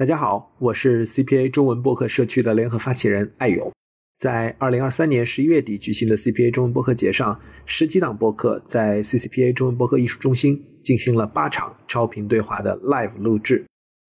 大家好，我是 CPA 中文播客社区的联合发起人艾勇。在二零二三年十一月底举行的 CPA 中文播客节上，十几档播客在 CCPA 中文播客艺术中心进行了八场超频对话的 live 录制。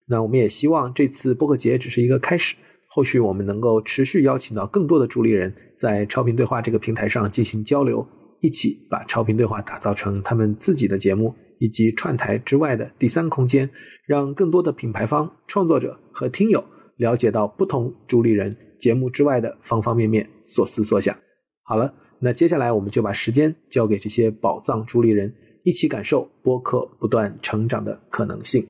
那我们也希望这次播客节只是一个开始，后续我们能够持续邀请到更多的主理人，在超频对话这个平台上进行交流，一起把超频对话打造成他们自己的节目。以及串台之外的第三空间，让更多的品牌方、创作者和听友了解到不同主理人节目之外的方方面面、所思所想。好了，那接下来我们就把时间交给这些宝藏主理人，一起感受播客不断成长的可能性。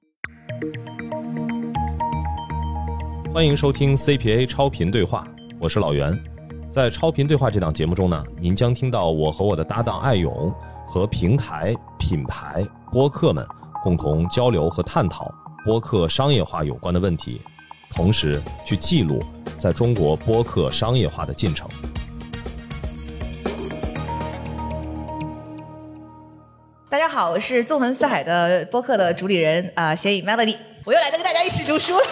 欢迎收听 CPA 超频对话，我是老袁。在超频对话这档节目中呢，您将听到我和我的搭档艾勇和平台品牌。播客们共同交流和探讨播客商业化有关的问题，同时去记录在中国播客商业化的进程。大家好，我是纵横四海的播客的主理人啊，咸影 Melody，我又来跟大家一起读书了，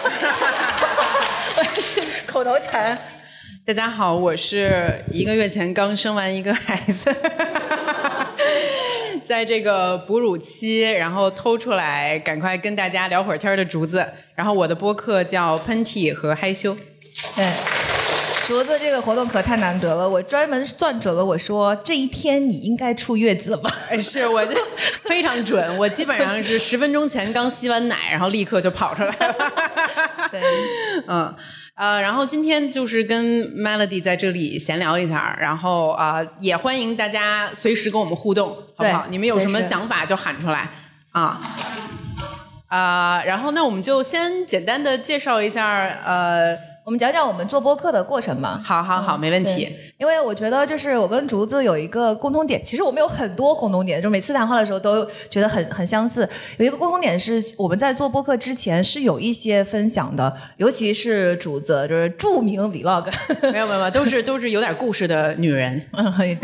我是口头禅。大家好，我是一个月前刚生完一个孩子。在这个哺乳期，然后偷出来，赶快跟大家聊会儿天的竹子。然后我的播客叫喷嚏和害羞。对，竹子这个活动可太难得了，我专门算准了，我说这一天你应该出月子吧？是，我就非常准，我基本上是十分钟前刚吸完奶，然后立刻就跑出来了。对，嗯。呃，然后今天就是跟 Melody 在这里闲聊一下，然后啊，也欢迎大家随时跟我们互动，好不好？你们有什么想法就喊出来啊啊！然后那我们就先简单的介绍一下，呃。我们讲讲我们做播客的过程吧。好好好，没问题。因为我觉得就是我跟竹子有一个共同点，其实我们有很多共同点，就每次谈话的时候都觉得很很相似。有一个共同点是我们在做播客之前是有一些分享的，尤其是竹子就是著名 vlog。没有没有都是都是有点故事的女人。对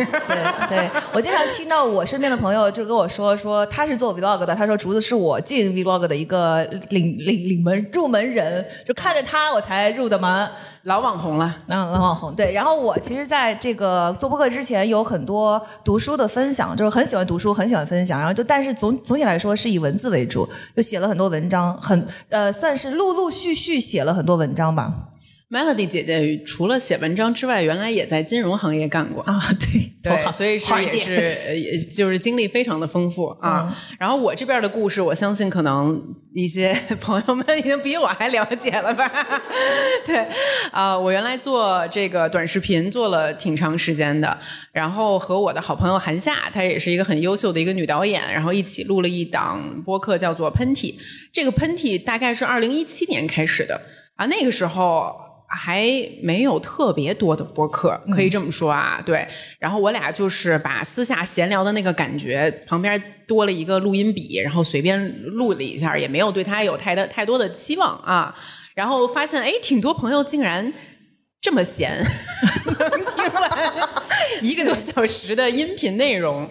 对，我经常听到我身边的朋友就跟我说说他是做 vlog 的，他说竹子是我进 vlog 的一个领领领门入门人，就看着他我才入的老网红了，嗯，老网红对。然后我其实在这个做播客之前，有很多读书的分享，就是很喜欢读书，很喜欢分享。然后就但是总总体来说是以文字为主，就写了很多文章，很呃算是陆陆续续写了很多文章吧。Melody 姐姐除了写文章之外，原来也在金融行业干过啊，对 对，所以是也是也就是经历非常的丰富啊。然后我这边的故事，我相信可能一些 朋友们已经比我还了解了吧？对啊，我原来做这个短视频做了挺长时间的，然后和我的好朋友韩夏，她也是一个很优秀的一个女导演，然后一起录了一档播客，叫做《喷嚏》。这个《喷嚏》大概是二零一七年开始的啊，那个时候。还没有特别多的播客，可以这么说啊，对。然后我俩就是把私下闲聊的那个感觉，旁边多了一个录音笔，然后随便录了一下，也没有对他有太的太多的期望啊。然后发现，哎，挺多朋友竟然这么闲，听完一个多小时的音频内容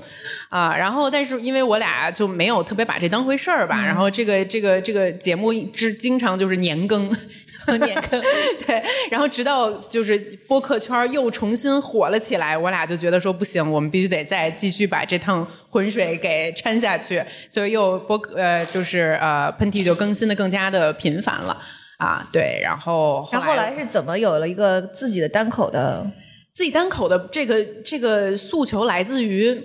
啊。然后，但是因为我俩就没有特别把这当回事儿吧。然后这个这个这个节目之经常就是年更。对，然后直到就是播客圈又重新火了起来，我俩就觉得说不行，我们必须得再继续把这趟浑水给掺下去，所以又播呃就是呃喷嚏就更新的更加的频繁了啊，对，然后然后后来是怎么有了一个自己的单口的自己单口的这个这个诉求来自于。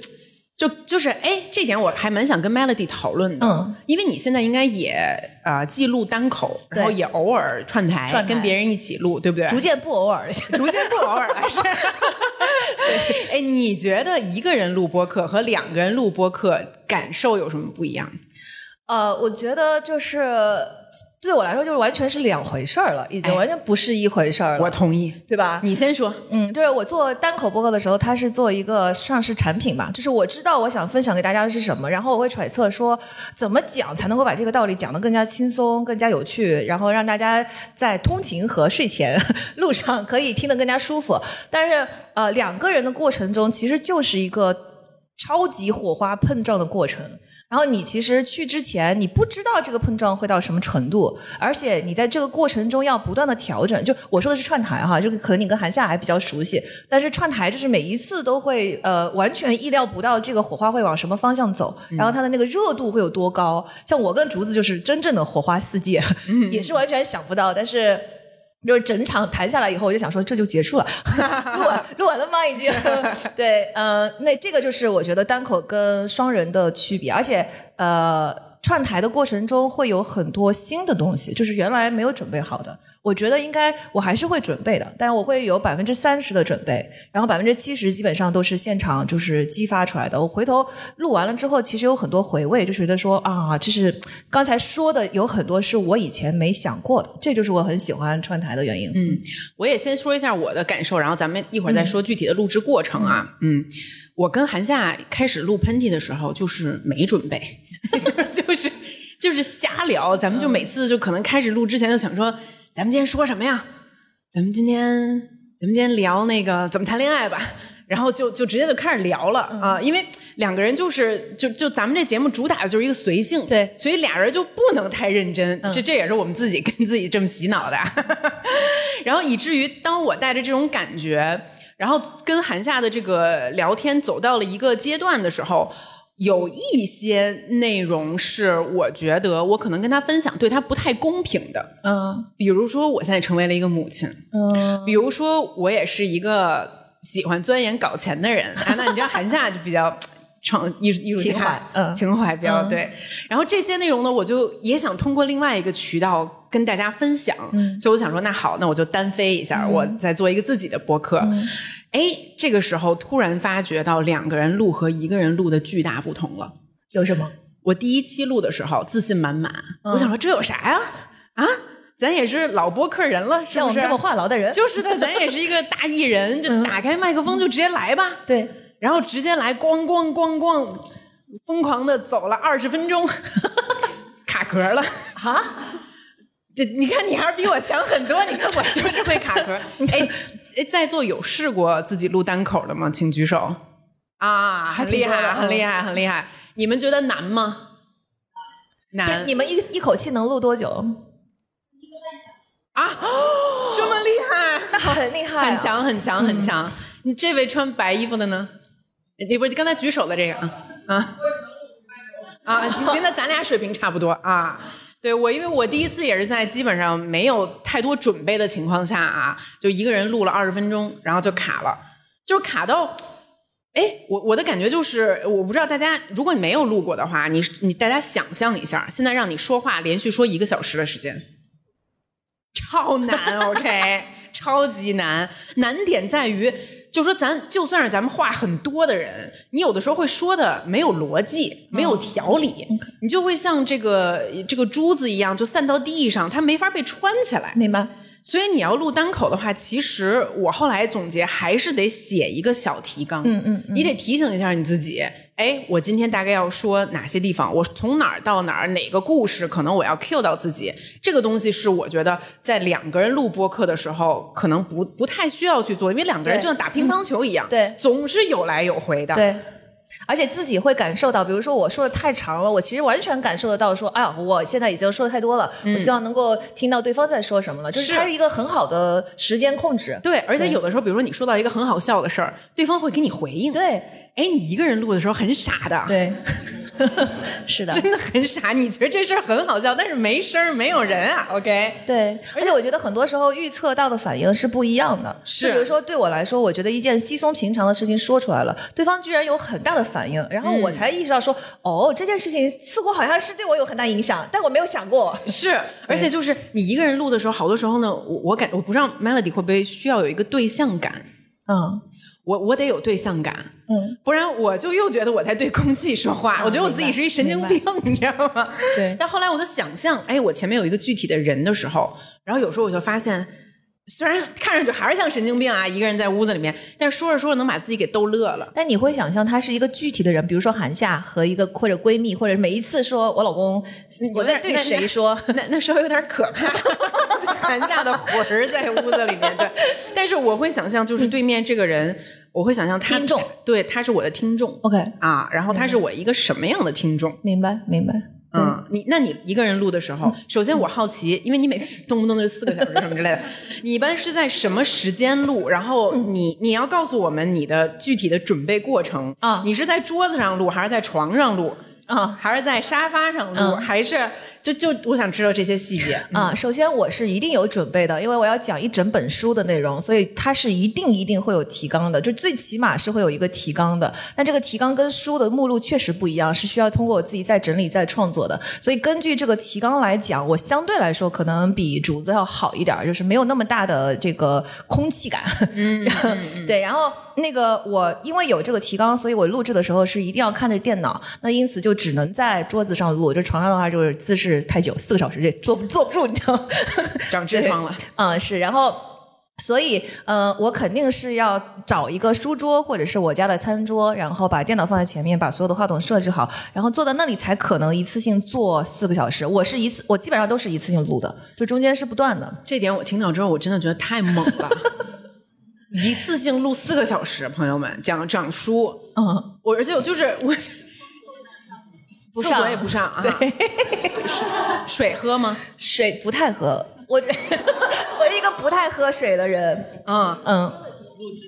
就就是哎，这点我还蛮想跟 Melody 讨论的，嗯，因为你现在应该也呃记录单口，然后也偶尔串台跟别人一起录，对不对？逐渐不偶尔了，逐渐不偶尔了，是。哎，你觉得一个人录播客和两个人录播客感受有什么不一样？呃，我觉得就是对我来说，就是完全是两回事儿了，已经完全不是一回事儿了。我同意，对吧？你先说。嗯，就是我做单口播客的时候，它是做一个上市产品嘛，就是我知道我想分享给大家的是什么，然后我会揣测说怎么讲才能够把这个道理讲得更加轻松、更加有趣，然后让大家在通勤和睡前 路上可以听得更加舒服。但是呃，两个人的过程中，其实就是一个超级火花碰撞的过程。然后你其实去之前，你不知道这个碰撞会到什么程度，而且你在这个过程中要不断的调整。就我说的是串台哈，这个可能你跟韩夏还比较熟悉，但是串台就是每一次都会呃完全意料不到这个火花会往什么方向走，然后它的那个热度会有多高。像我跟竹子就是真正的火花四溅，也是完全想不到，但是。就是整场谈下来以后，我就想说这就结束了，录完 录完了吗？已经 对，呃，那这个就是我觉得单口跟双人的区别，而且呃。串台的过程中会有很多新的东西，就是原来没有准备好的。我觉得应该我还是会准备的，但我会有百分之三十的准备，然后百分之七十基本上都是现场就是激发出来的。我回头录完了之后，其实有很多回味，就觉得说啊，这是刚才说的有很多是我以前没想过的，这就是我很喜欢串台的原因。嗯，我也先说一下我的感受，然后咱们一会儿再说具体的录制过程啊。嗯，我跟韩夏开始录喷嚏的时候，就是没准备。就 就是就是瞎聊，咱们就每次就可能开始录之前就想说，咱们今天说什么呀？咱们今天咱们今天聊那个怎么谈恋爱吧，然后就就直接就开始聊了啊，因为两个人就是就就咱们这节目主打的就是一个随性，对，所以俩人就不能太认真，这这也是我们自己跟自己这么洗脑的，然后以至于当我带着这种感觉，然后跟韩夏的这个聊天走到了一个阶段的时候。有一些内容是我觉得我可能跟他分享对他不太公平的，嗯，比如说我现在成为了一个母亲，嗯，比如说我也是一个喜欢钻研搞钱的人，啊，那你知道韩夏就比较创艺艺术情怀，嗯，情怀比较对，然后这些内容呢，我就也想通过另外一个渠道跟大家分享，所以我想说，那好，那我就单飞一下，我再做一个自己的播客。哎，这个时候突然发觉到两个人录和一个人录的巨大不同了。有什么？我第一期录的时候自信满满，我想说这有啥呀？啊，咱也是老播客人了，是不是？这么话痨的人，就是的，咱也是一个大艺人，就打开麦克风就直接来吧。对，然后直接来，咣咣咣咣，疯狂的走了二十分钟，卡壳了啊！这你看，你还是比我强很多。你看我就是会卡壳，哎。哎，在座有试过自己录单口的吗？请举手。啊，很厉害，很厉害，很厉害。你们觉得难吗？难。你们一一口气能录多久？一个半小时。啊，这么厉害？那很厉害，很强，很强，很强。你这位穿白衣服的呢？你不是刚才举手的这个啊？啊。啊，那咱俩水平差不多啊。对我，因为我第一次也是在基本上没有太多准备的情况下啊，就一个人录了二十分钟，然后就卡了，就卡到，哎，我我的感觉就是，我不知道大家，如果你没有录过的话，你你大家想象一下，现在让你说话连续说一个小时的时间，超难，OK，超级难，难点在于。就说咱就算是咱们话很多的人，你有的时候会说的没有逻辑，没有条理，你就会像这个这个珠子一样，就散到地上，它没法被穿起来。明白。所以你要录单口的话，其实我后来总结还是得写一个小提纲。嗯嗯，你得提醒一下你自己。哎，我今天大概要说哪些地方？我从哪儿到哪儿？哪个故事可能我要 cue 到自己？这个东西是我觉得在两个人录播客的时候，可能不不太需要去做，因为两个人就像打乒乓球一样，对，总是有来有回的。对。而且自己会感受到，比如说我说的太长了，我其实完全感受得到，说，哎呀，我现在已经说的太多了，我希望能够听到对方在说什么了，就是它是一个很好的时间控制。对，而且有的时候，比如说你说到一个很好笑的事儿，对方会给你回应。对。哎，你一个人录的时候很傻的，对，是的，真的很傻。你觉得这事儿很好笑，但是没声儿，没有人啊。OK，对，而且我觉得很多时候预测到的反应是不一样的。是，比如说对我来说，我觉得一件稀松平常的事情说出来了，对方居然有很大的反应，然后我才意识到说，哦，这件事情似乎好像是对我有很大影响，但我没有想过。是，而且就是你一个人录的时候，好多时候呢，我我感我不知道 Melody 会不会需要有一个对象感。嗯。我我得有对象感，嗯，不然我就又觉得我在对空气说话，我觉得我自己是一神经病，你知道吗？对。但后来我就想象，哎，我前面有一个具体的人的时候，然后有时候我就发现，虽然看上去还是像神经病啊，一个人在屋子里面，但是说着说着能把自己给逗乐了。但你会想象他是一个具体的人，比如说韩夏和一个或者闺蜜，或者每一次说我老公，我在对谁说？那那稍微有点可怕，韩夏的魂儿在屋子里面。对，但是我会想象，就是对面这个人。我会想象他听众，对，他是我的听众 OK，啊，然后他是我一个什么样的听众？明白明白。嗯，你那你一个人录的时候，首先我好奇，因为你每次动不动就四个小时什么之类的，你一般是在什么时间录？然后你你要告诉我们你的具体的准备过程啊。你是在桌子上录，还是在床上录，啊？还是在沙发上录，嗯？还是就就我想知道这些细节。啊，首先我是一定有准备的，因为我要讲一整本书的内容，所以它是一定一定会有提纲的，就最起码是会有一个提纲的。但这个提纲跟书的目录确实不一样，是需要通过我自己再整理再创作的。所以根据这个提纲来讲，我相对来说可能比竹子要好一点儿，就是没有那么大的这个空气感。嗯，对，然后。那个我因为有这个提纲，所以我录制的时候是一定要看着电脑，那因此就只能在桌子上录。就床上的话，就是姿势太久，四个小时这坐坐不住，你知道吗？长痔疮了，嗯，是，然后。所以，呃，我肯定是要找一个书桌或者是我家的餐桌，然后把电脑放在前面，把所有的话筒设置好，然后坐在那里才可能一次性坐四个小时。我是一次，我基本上都是一次性录的，就中间是不断的。这点我听到之后，我真的觉得太猛了。一次性录四个小时，朋友们讲讲书，嗯，我而且我就是我，不上厕所也不上 啊，对，水水喝吗？水不太喝，我 我是一个不太喝水的人。嗯，嗯，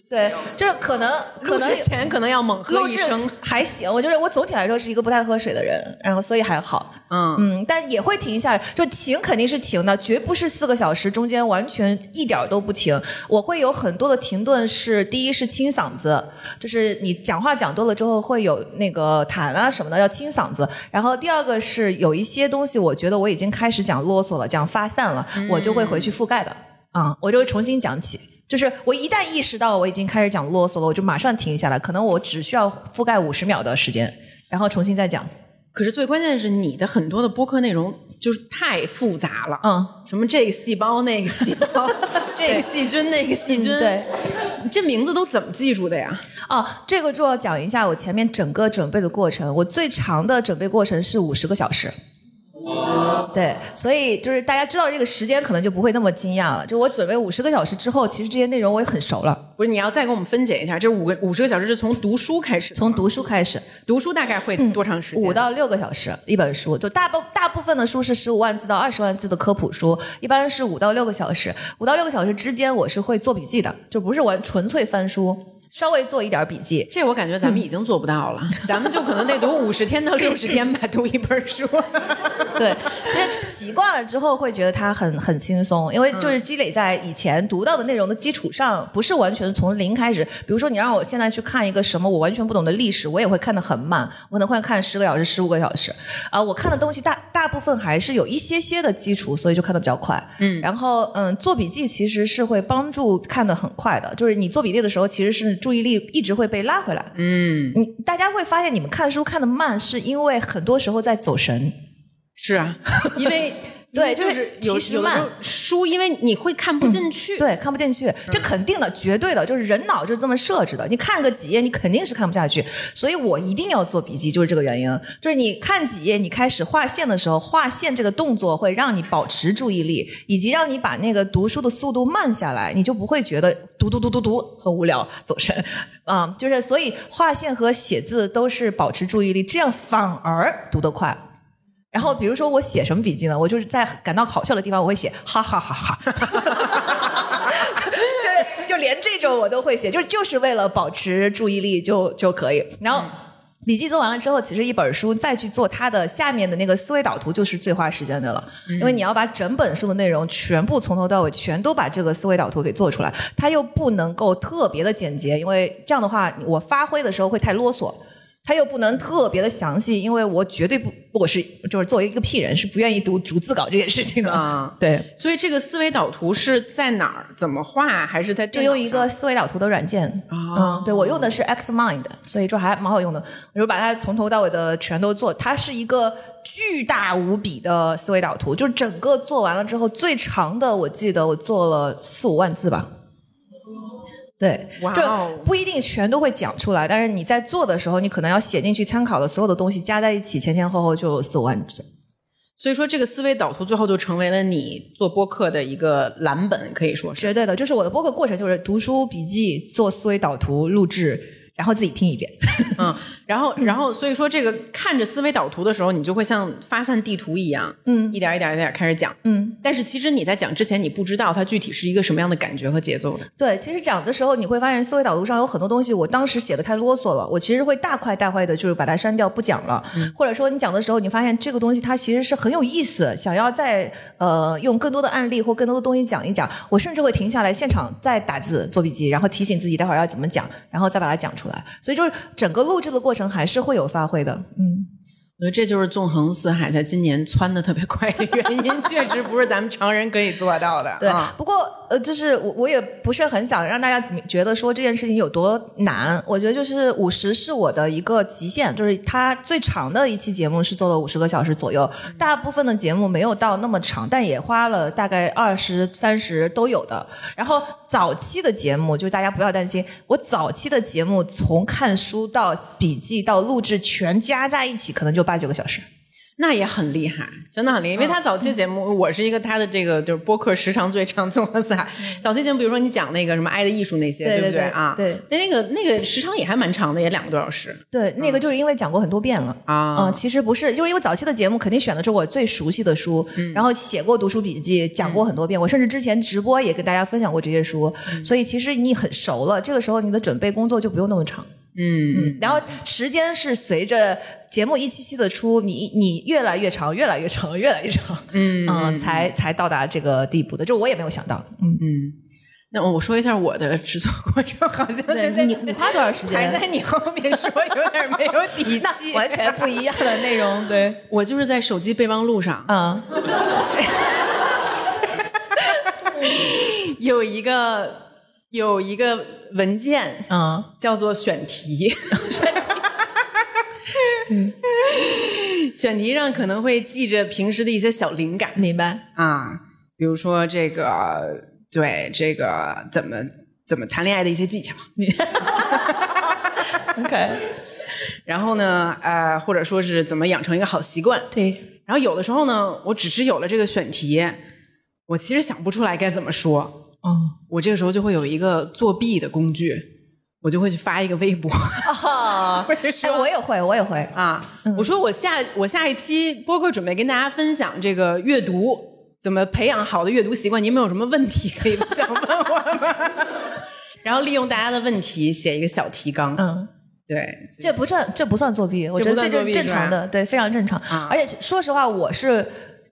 对，就是可能可能录之前可能要猛喝一声，还行，我就是我总体来说是一个不太喝水的人，然后所以还好。嗯嗯，但也会停下来，就停肯定是停的，绝不是四个小时中间完全一点儿都不停。我会有很多的停顿是，第一是清嗓子，就是你讲话讲多了之后会有那个痰啊什么的，要清嗓子。然后第二个是有一些东西，我觉得我已经开始讲啰嗦了，讲发散了，我就会回去覆盖的。啊、我就会重新讲起。就是我一旦意识到我已经开始讲啰嗦了，我就马上停下来，可能我只需要覆盖五十秒的时间，然后重新再讲。可是最关键的是，你的很多的播客内容就是太复杂了，嗯，什么这个细胞那个细胞，这个细菌那个细菌，嗯对，你这名字都怎么记住的呀？哦，这个就要讲一下我前面整个准备的过程。我最长的准备过程是五十个小时。对，所以就是大家知道这个时间，可能就不会那么惊讶了。就我准备五十个小时之后，其实这些内容我也很熟了。不是，你要再给我们分解一下，这五个五十个小时是从读书开始，从读书开始，读书大概会多长时间？五到六个小时一本书，就大部大部分的书是十五万字到二十万字的科普书，一般是五到六个小时。五到六个小时之间，我是会做笔记的，就不是完纯粹翻书，稍微做一点笔记。这我感觉咱们已经做不到了，咱们就可能得读五十天到六十天吧，读一本书。对，其实习惯了之后会觉得它很很轻松，因为就是积累在以前读到的内容的基础上，不是完全从零开始。比如说，你让我现在去看一个什么我完全不懂的历史，我也会看得很慢，我可能会看十个小时、十五个小时。啊、我看的东西大大部分还是有一些些的基础，所以就看得比较快。嗯，然后嗯，做笔记其实是会帮助看得很快的，就是你做笔记的时候，其实是注意力一直会被拉回来。嗯，你大家会发现，你们看书看的慢，是因为很多时候在走神。是啊，因为对就是有其实有时候慢书，因为你会看不进去。对，看不进去，这肯定的，绝对的，就是人脑就是这么设置的。你看个几页，你肯定是看不下去，所以我一定要做笔记，就是这个原因。就是你看几页，你开始划线的时候，划线这个动作会让你保持注意力，以及让你把那个读书的速度慢下来，你就不会觉得读读读读读很无聊，走神。啊、就是所以划线和写字都是保持注意力，这样反而读得快。然后比如说我写什么笔记呢？我就是在感到好笑的地方，我会写哈哈哈哈。对，就连这种我都会写，就就是为了保持注意力就就可以。然后。笔记做完了之后，其实一本书再去做它的下面的那个思维导图，就是最花时间的了。因为你要把整本书的内容全部从头到尾全都把这个思维导图给做出来，它又不能够特别的简洁，因为这样的话我发挥的时候会太啰嗦。它又不能特别的详细，因为我绝对不，我是就是作为一个屁人是不愿意读逐字稿这件事情的。啊对，所以这个思维导图是在哪儿？怎么画？还是在就用一个思维导图的软件。啊嗯，对我用的是 Xmind，所以说还蛮好用的。我就把它从头到尾的全都做，它是一个巨大无比的思维导图，就是整个做完了之后，最长的我记得我做了四五万字吧。对，哇哦这不一定全都会讲出来，但是你在做的时候，你可能要写进去参考的所有的东西加在一起，前前后后就四五万字。所以说，这个思维导图最后就成为了你做播客的一个蓝本，可以说是。绝对的，就是我的播客过程就是读书笔记、做思维导图、录制，然后自己听一遍。嗯，然后，然后，所以说这个看着思维导图的时候，你就会像发散地图一样，嗯一点一点一点开始讲。嗯，但是其实你在讲之前，你不知道它具体是一个什么样的感觉和节奏的。对，其实讲的时候你会发现思维导图上有很多东西，我当时写的太啰嗦了，我其实会大块大块的，就是把它删掉不讲了。或者说你讲的时候，你发现这个东西它其实是很有意思，想要再呃用更多的案例或更多的东西讲一讲，我甚至会停下来现场再打字做笔记，然后提醒自己待会儿要怎么讲，然后再把它讲出来。所以就是整个录制的过程还是会有发挥的。嗯。我觉得这就是纵横四海在今年窜的特别快的原因，确实不是咱们常人可以做到的。对，啊不过呃，就是我我也不是很想让大家觉得说这件事情有多难。我觉得就是五十是我的一个极限，就是它最长的一期节目是做了五十个小时左右，大部分的节目没有到那么长，但也花了大概二十三十都有的。然后早期的节目，就是大家不要担心，我早期的节目从看书到笔记到录制全加在一起，可能就八九个小时。那也很厉害，真的很厉害。因为他早期节目，我是一个他的这个就是播客时长最长纵横四海。早期节目，比如说你讲那个什么爱的艺术那些，不对不对啊？对那那个那个时长也还蛮长的，也两个多小时对，那个就是因为讲过很多遍了。啊。嗯，其实不是，就是因为早期的节目肯定选的是我最熟悉的书，然后写过读书笔记，讲过很多遍。我甚至之前直播也跟大家分享过这些书，所以其实你很熟了。这个时候你的准备工作就不用那么长。嗯，然后时间是随着节目一期期的出，你你越来越长，越来越长，越来越长，嗯 才才到达这个地步的。就我也没有想到，嗯，嗯。那我说一下我的制作过程，好像现在你你花多少时间？还在 你后面说，有点没有底气。完全不一样的内容，对，我就是在手机备忘录上嗯有一个有一个文件，嗯，叫做选题。选题上可能会记着平时的一些小灵感。明白，啊，比如说这个对这个怎么怎么谈恋爱的一些技巧，OK，然后呢，呃，或者说是怎么养成一个好习惯。对，然后有的时候呢，我只是有了这个选题，我其实想不出来该怎么说，嗯。我这个时候就会有一个作弊的工具，我就会去发一个微博。啊，哎，我也会，我也会。啊，我说我下我下一期播客准备跟大家分享这个阅读，怎么培养好的阅读习惯？你们有什么问题可以 想问我吗？然后利用大家的问题写一个小提纲。嗯，对，这不算，这不算作弊，我觉得这就是正常的，对，非常正常。啊而且说实话，我是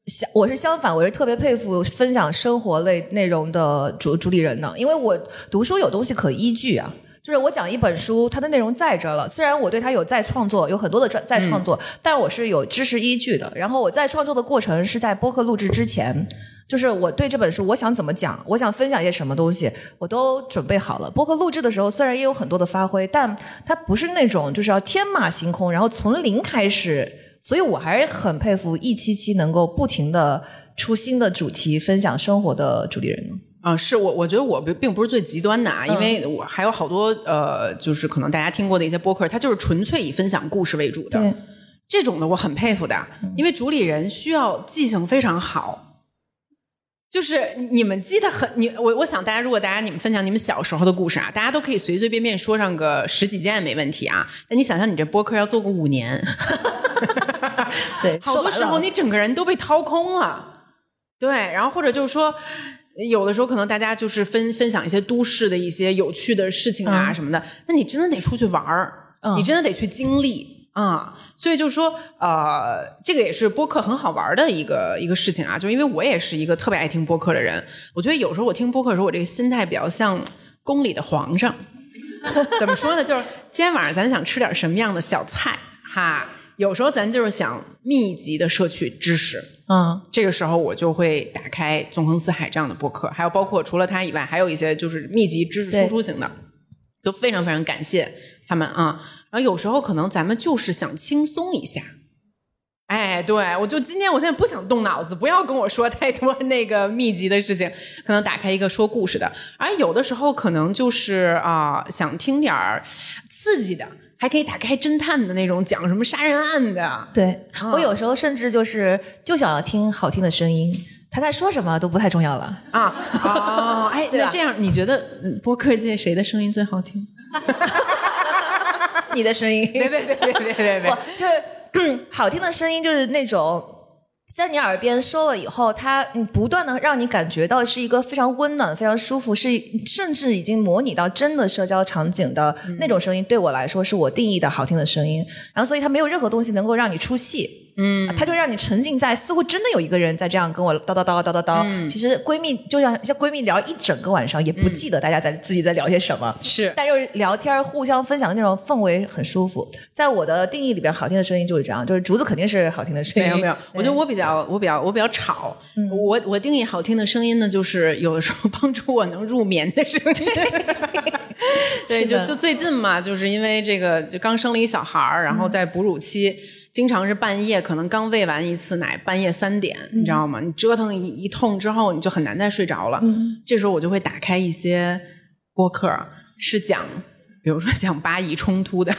相，我是相反，我是特别佩服分享生活类内容的主主理人的，因为我读书有东西可依据啊。就是我讲一本书，它的内容在这儿了。虽然我对它有再创作，有很多的在再创作，但我是有知识依据的。然后我在创作的过程是在播客录制之前，就是我对这本书我想怎么讲，我想分享一些什么东西，我都准备好了。播客录制的时候，虽然也有很多的发挥，但它不是那种就是要天马行空，然后从零开始。所以我还是很佩服一期期能够不停的出新的主题，分享生活的主理人。啊，是我我觉得我并并不是最极端的啊，因为我还有好多呃，就是可能大家听过的一些播客，它就是纯粹以分享故事为主的。这种的我很佩服的，因为主理人需要记性非常好。就是你们记得很，你我我想大家如果大家你们分享你们小时候的故事啊，大家都可以随随便便说上个十几件没问题啊。但你想象，你这播客要做个五年，对，好多时候你整个人都被掏空了。对，然后或者就是说，有的时候可能大家就是分分享一些都市的一些有趣的事情啊嗯什么的，那你真的得出去玩儿，嗯你真的得去经历。啊、所以就是说，呃，这个也是播客很好玩的一个一个事情啊，就因为我也是一个特别爱听播客的人，我觉得有时候我听播客的时候，我这个心态比较像宫里的皇上。怎么说呢？就是今天晚上咱想吃点什么样的小菜哈？有时候咱就是想密集的摄取知识，嗯。这个时候我就会打开纵横四海这样的播客，还有包括除了他以外，还有一些就是密集知识输出型的，都非常非常感谢他们啊。然后有时候可能咱们就是想轻松一下，哎，对，我就今天，我现在不想动脑子，不要跟我说太多那个密集的事情，可能打开一个说故事的，而有的时候可能就是啊、想听点儿刺激的，还可以打开侦探的那种，讲什么杀人案的。对我有时候甚至就是就想要听好听的声音，他在说什么都不太重要了。啊哦，哎，那这样你觉得嗯播客界谁的声音最好听？你的声音，别别别别别别就是好听的声音，就是那种在你耳边说了以后，它嗯不断的让你感觉到是一个非常温暖、非常舒服，是甚至已经模拟到真的社交场景的那种声音，对我来说是我定义的好听的声音。然后，所以它没有任何东西能够让你出戏。嗯，她就让你沉浸在似乎真的有一个人在这样跟我叨叨叨叨叨叨。其实闺蜜就像像闺蜜聊一整个晚上，也不记得大家在自己在聊些什么。是但就是聊天互相分享的那种氛围很舒服。在我的定义里边，好听的声音就是这样，就是竹子肯定是好听的声音。没有没有，我觉得我比较我比较我比较吵。我我定义好听的声音呢，就是有的时候帮助我能入眠的声音。对，就就最近嘛，就是因为这个就刚生了一小孩儿，然后在哺乳期。经常是半夜，可能刚喂完一次奶，半夜三点，你知道吗？你折腾一一通之后，你就很难再睡着了。这时候我就会打开一些播客，是讲，比如说讲巴以冲突的，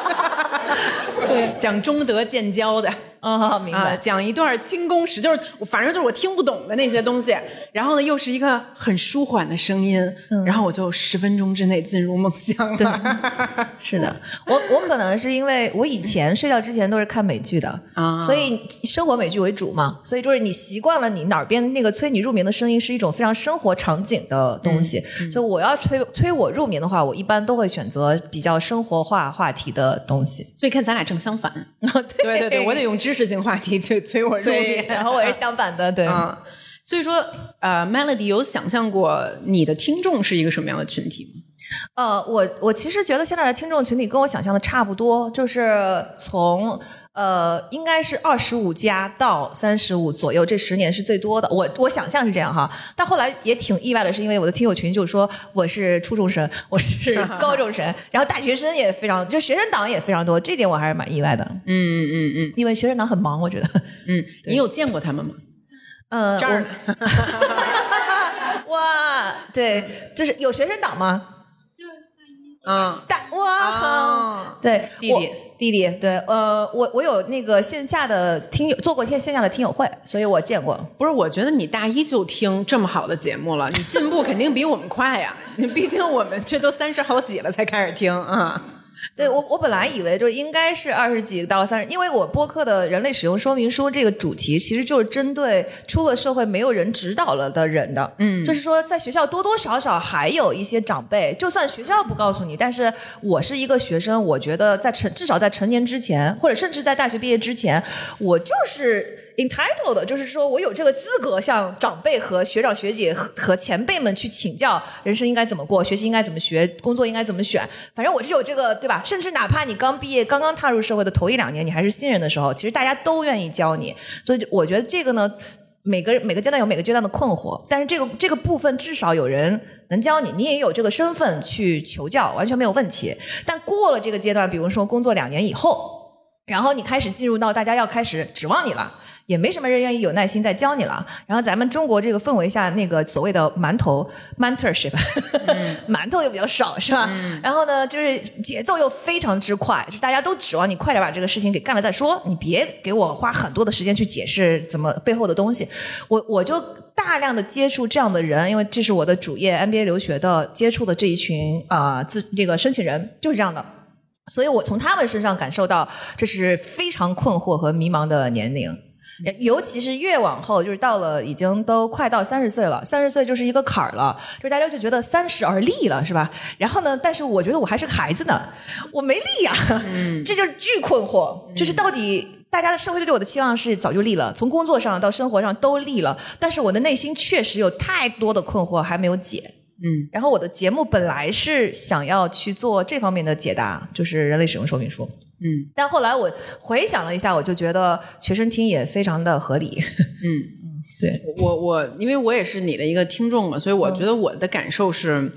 讲中德建交的，啊、明啊，白。讲一段清宫史，就是反正就是我听不懂的那些东西，然后呢又是一个很舒缓的声音，嗯然后我就十分钟之内进入梦乡了。是的，我我可能是因为我以前睡觉之前都是看美剧的啊所以生活美剧为主嘛，所以就是你习惯了你哪边那个催你入眠的声音是一种非常生活场景的东西，所以我要催催我入眠的话，我一般都会选择比较生活化话题的东西。所以看咱俩正相反。对对对，我得用知识性话题就催我入对，眠。然后我是相反的，对。嗯，所以说，呃，Melody 有想象过你的听众是一个什么样的群体吗？呃，我我其实觉得现在的听众群体跟我想象的差不多，就是从呃应该是二十五加到三十五左右，这十年是最多的。我我想象是这样哈，但后来也挺意外的，是因为我的听友群就说我是初中生，我是 高中生，然后大学生也非常，就学生党也非常多，这点我还是蛮意外的。嗯嗯嗯因为学生党很忙，我觉得。嗯，你有见过他们吗？呃，这儿我 哇，对，就是有学生党吗？就大一嗯，大哇，哦对，我弟弟弟弟，对，呃，我我有那个线下的听友做过线线下的听友会，所以我见过。不是，我觉得你大一就听这么好的节目了，你进步肯定比我们快呀。你毕竟我们这都三十好几了才开始听啊。对我，我本来以为就是应该是二十几到三十，因为我播客的人类使用说明书这个主题其实就是针对出了社会没有人指导了的人的。嗯，就是说在学校多多少少还有一些长辈，就算学校不告诉你，但是我是一个学生，我觉得在成至少在成年之前，或者甚至在大学毕业之前，我就是。Entitled 的，就是说我有这个资格向长辈和学长学姐和前辈们去请教人生应该怎么过，学习应该怎么学，工作应该怎么选。反正我是有这个，对吧？甚至哪怕你刚毕业、刚刚踏入社会的头一两年，你还是新人的时候，其实大家都愿意教你。所以我觉得这个呢，每个每个阶段有每个阶段的困惑，但是这个这个部分至少有人能教你，你也有这个身份去求教，完全没有问题。但过了这个阶段，比如说工作两年以后，然后你开始进入到大家要开始指望你了。也没什么人愿意有耐心再教你了。然后咱们中国这个氛围下，那个所谓的馒头 mentorship，、馒头又比较少，是吧？然后呢，就是节奏又非常之快，就大家都指望你快点把这个事情给干了再说，你别给我花很多的时间去解释怎么背后的东西。我我就大量的接触这样的人，因为这是我的主业，MBA 留学的接触的这一群啊，自、这个申请人就是这样的。所以我从他们身上感受到，这是非常困惑和迷茫的年龄。尤其是越往后，就是到了已经都快到三十岁了，三十岁就是一个坎儿了，就是大家就觉得三十而立了，是吧？然后呢，但是我觉得我还是个孩子呢，我没立呀、这就是巨困惑，就是到底大家的社会对我的期望是早就立了，从工作上到生活上都立了，但是我的内心确实有太多的困惑还没有解。嗯，然后我的节目本来是想要去做这方面的解答，就是人类使用说明书。嗯但后来我回想了一下，我就觉得学生听也非常的合理。嗯，对，我我因为我也是你的一个听众嘛，所以我觉得我的感受是，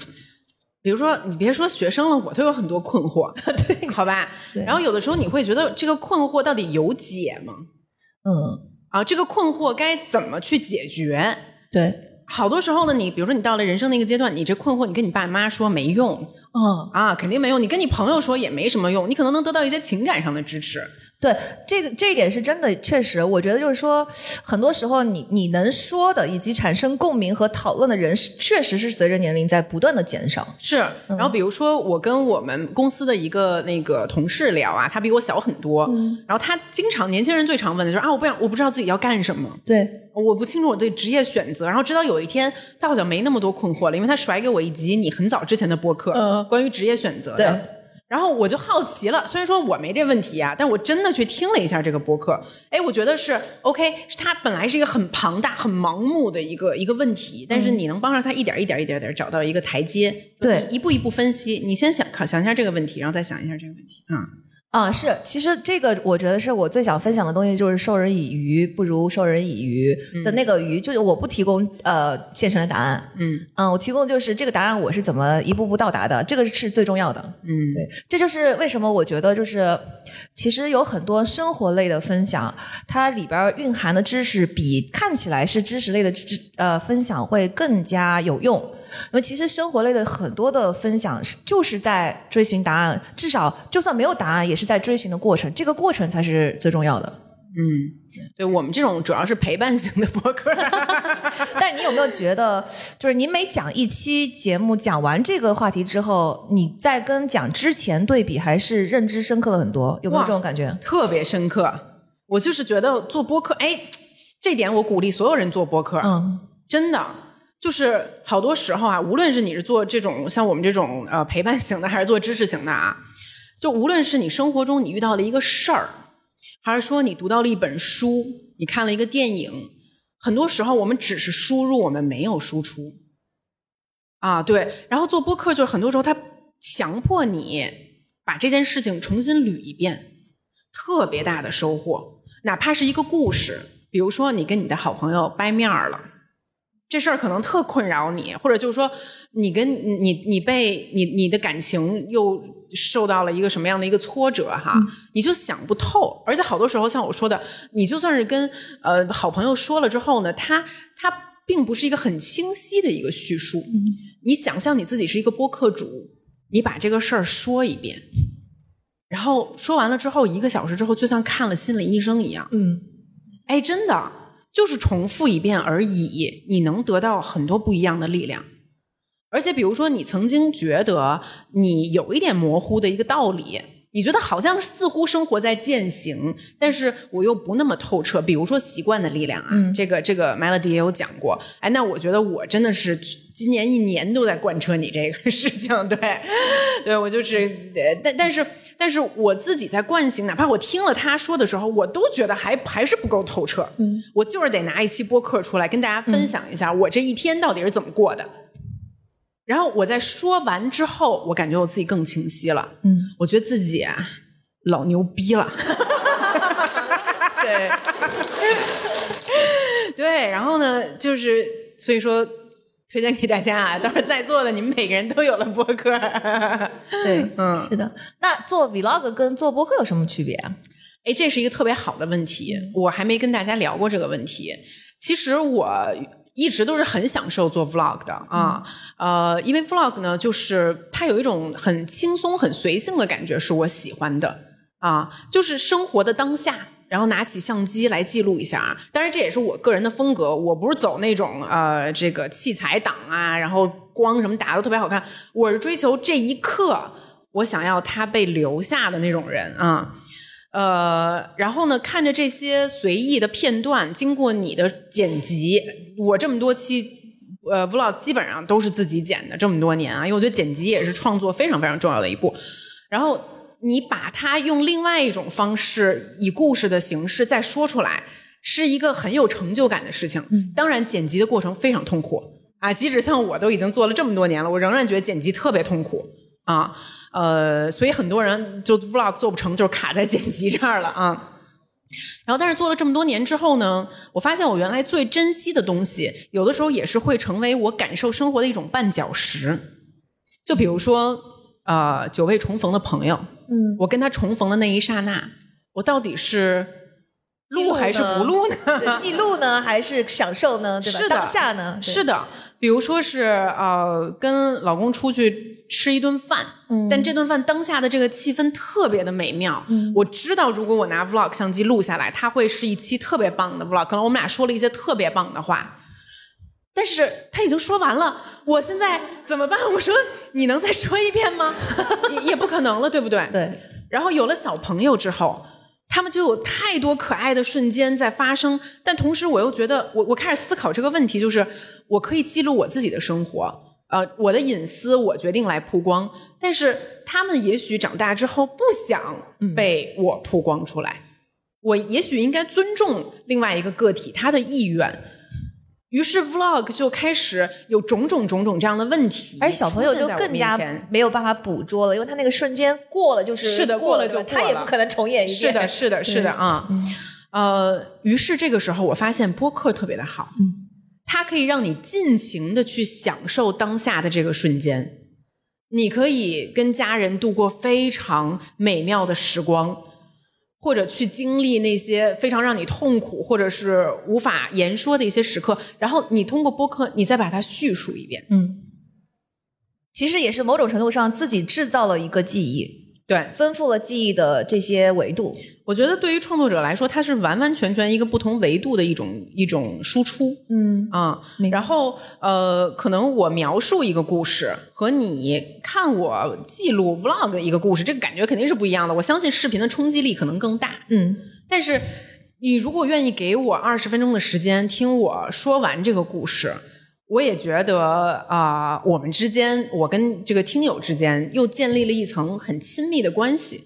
比如说，你别说学生了，我都有很多困惑，对，好吧？然后有的时候你会觉得这个困惑到底有解吗？嗯，啊，这个困惑该怎么去解决？对，好多时候呢，你比如说你到了人生的一个阶段，你这困惑，你跟你爸妈说没用嗯，啊，肯定没用。你跟你朋友说也没什么用，你可能能得到一些情感上的支持。对，这个这一点是真的，确实，我觉得就是说，很多时候你你能说的以及产生共鸣和讨论的人，是确实是随着年龄在不断的减少。是，然后比如说我跟我们公司的一个那个同事聊啊，他比我小很多，然后他经常年轻人最常问的就是啊，我不想，我不知道自己要干什么，对，我不清楚我的职业选择，然后直到有一天他好像没那么多困惑了，因为他甩给我一集你很早之前的播客，嗯。关于职业选择对。的。然后我就好奇了，虽然说我没这问题啊，但我真的去听了一下这个播客，哎，我觉得是 OK，是它本来是一个很庞大、很盲目的一个一个问题，但是你能帮着他一点一点一点点找到一个台阶，对一步一步分析。你先想考想一下这个问题，然后再想一下这个问题啊。啊，是，其实这个我觉得是我最想分享的东西，就是授人以鱼不如授人以渔的那个鱼，就是我不提供呃现成的答案，嗯嗯，我提供就是这个答案我是怎么一步步到达的，这个是最重要的。嗯，对，这就是为什么我觉得就是，其实有很多生活类的分享，它里边儿蕴含的知识比看起来是知识类的知呃分享会更加有用。因为其实生活类的很多的分享就是在追寻答案，至少就算没有答案，也是在追寻的过程，这个过程才是最重要的。嗯，对我们这种主要是陪伴型的博客，但是你有没有觉得，就是你每讲一期节目，讲完这个话题之后，你在跟讲之前对比，还是认知深刻了很多？有没有这种感觉？特别深刻。我就是觉得做播客，哎，这点我鼓励所有人做播客，嗯。真的。就是好多时候啊，无论是你是做这种像我们这种呃陪伴型的，还是做知识型的啊，就无论是你生活中你遇到了一个事儿，还是说你读到了一本书，你看了一个电影，很多时候我们只是输入，我们没有输出。啊，对，然后做播客就是很多时候他强迫你把这件事情重新捋一遍，特别大的收获。哪怕是一个故事，比如说你跟你的好朋友掰面儿了。这事儿可能特困扰你，或者就是说，你跟你你被你你的感情又受到了一个什么样的一个挫折哈，你就想不透。而且好多时候，像我说的，你就算是跟呃好朋友说了之后呢，他他并不是一个很清晰的一个叙述。你想象你自己是一个播客主，你把这个事儿说一遍，然后说完了之后，一个小时之后，就像看了心理医生一样。嗯，哎，真的。就是重复一遍而已，你能得到很多不一样的力量。而且，比如说，你曾经觉得你有一点模糊的一个道理，你觉得好像似乎生活在践行，但是我又不那么透彻。比如说习惯的力量啊，嗯、这个这个 Melody 也有讲过。哎，那我觉得我真的是今年一年都在贯彻你这个事情。对，对我就是，但但是。但是我自己在惯性，哪怕我听了他说的时候，我都觉得还还是不够透彻。嗯，我就是得拿一期播客出来跟大家分享一下，我这一天到底是怎么过的。然后我在说完之后，我感觉我自己更清晰了。嗯，我觉得自己啊老牛逼了。对，对，然后呢，就是所以说。推荐给大家啊！到时候在座的你们每个人都有了博客，对，嗯，是的。那做 vlog 跟做博客有什么区别啊？哎，这是一个特别好的问题，我还没跟大家聊过这个问题。其实我一直都是很享受做 vlog 的啊，呃，因为 vlog 呢，就是它有一种很轻松、很随性的感觉，是我喜欢的啊，就是生活的当下。然后拿起相机来记录一下啊，当然这也是我个人的风格，我不是走那种呃这个器材党啊，然后光什么打的特别好看，我是追求这一刻我想要它被留下的那种人啊，呃，然后呢看着这些随意的片段，经过你的剪辑，我这么多期呃 vlog 基本上都是自己剪的，这么多年啊，因为我觉得剪辑也是创作非常非常重要的一步，然后。你把它用另外一种方式，以故事的形式再说出来，是一个很有成就感的事情。当然，剪辑的过程非常痛苦啊！即使像我都已经做了这么多年了，我仍然觉得剪辑特别痛苦啊。呃，所以很多人就 vlog 做不成，就卡在剪辑这儿了啊。然后，但是做了这么多年之后呢，我发现我原来最珍惜的东西，有的时候也是会成为我感受生活的一种绊脚石。就比如说，呃，久未重逢的朋友，嗯，我跟他重逢的那一刹那，我到底是录还是不录呢？记录呢，还是享受呢？对吧？是当下呢？是的，比如说是呃，跟老公出去吃一顿饭，嗯但这顿饭当下的这个气氛特别的美妙。嗯我知道，如果我拿 vlog 相机录下来，它会是一期特别棒的 vlog。可能我们俩说了一些特别棒的话，但是他已经说完了，我现在怎么办？我说你能再说一遍吗？也也不可能了，对不对？对。然后有了小朋友之后，他们就有太多可爱的瞬间在发生，但同时我又觉得，我我开始思考这个问题，就是我可以记录我自己的生活，呃，我的隐私我决定来曝光，但是他们也许长大之后不想被我曝光出来，我也许应该尊重另外一个个体他的意愿。于是 vlog 就开始有种种种种这样的问题，而小朋友就更加没有办法捕捉了，因为他那个瞬间过了就是是的过过了就对吧他也不可能重演一遍。是的，是的，是的啊。呃，于是这个时候我发现播客特别的好，它可以让你尽情的去享受当下的这个瞬间，你可以跟家人度过非常美妙的时光。或者去经历那些非常让你痛苦或者是无法言说的一些时刻，然后你通过播客，你再把它叙述一遍。嗯，其实也是某种程度上自己制造了一个记忆，对，丰富了记忆的这些维度。我觉得对于创作者来说，它是完完全全一个不同维度的一种一种输出。嗯啊、然后呃，可能我描述一个故事和你看我记录 vlog 一个故事，这个感觉肯定是不一样的。我相信视频的冲击力可能更大，嗯但是你如果愿意给我二十分钟的时间听我说完这个故事，我也觉得啊、我们之间，我跟这个听友之间又建立了一层很亲密的关系。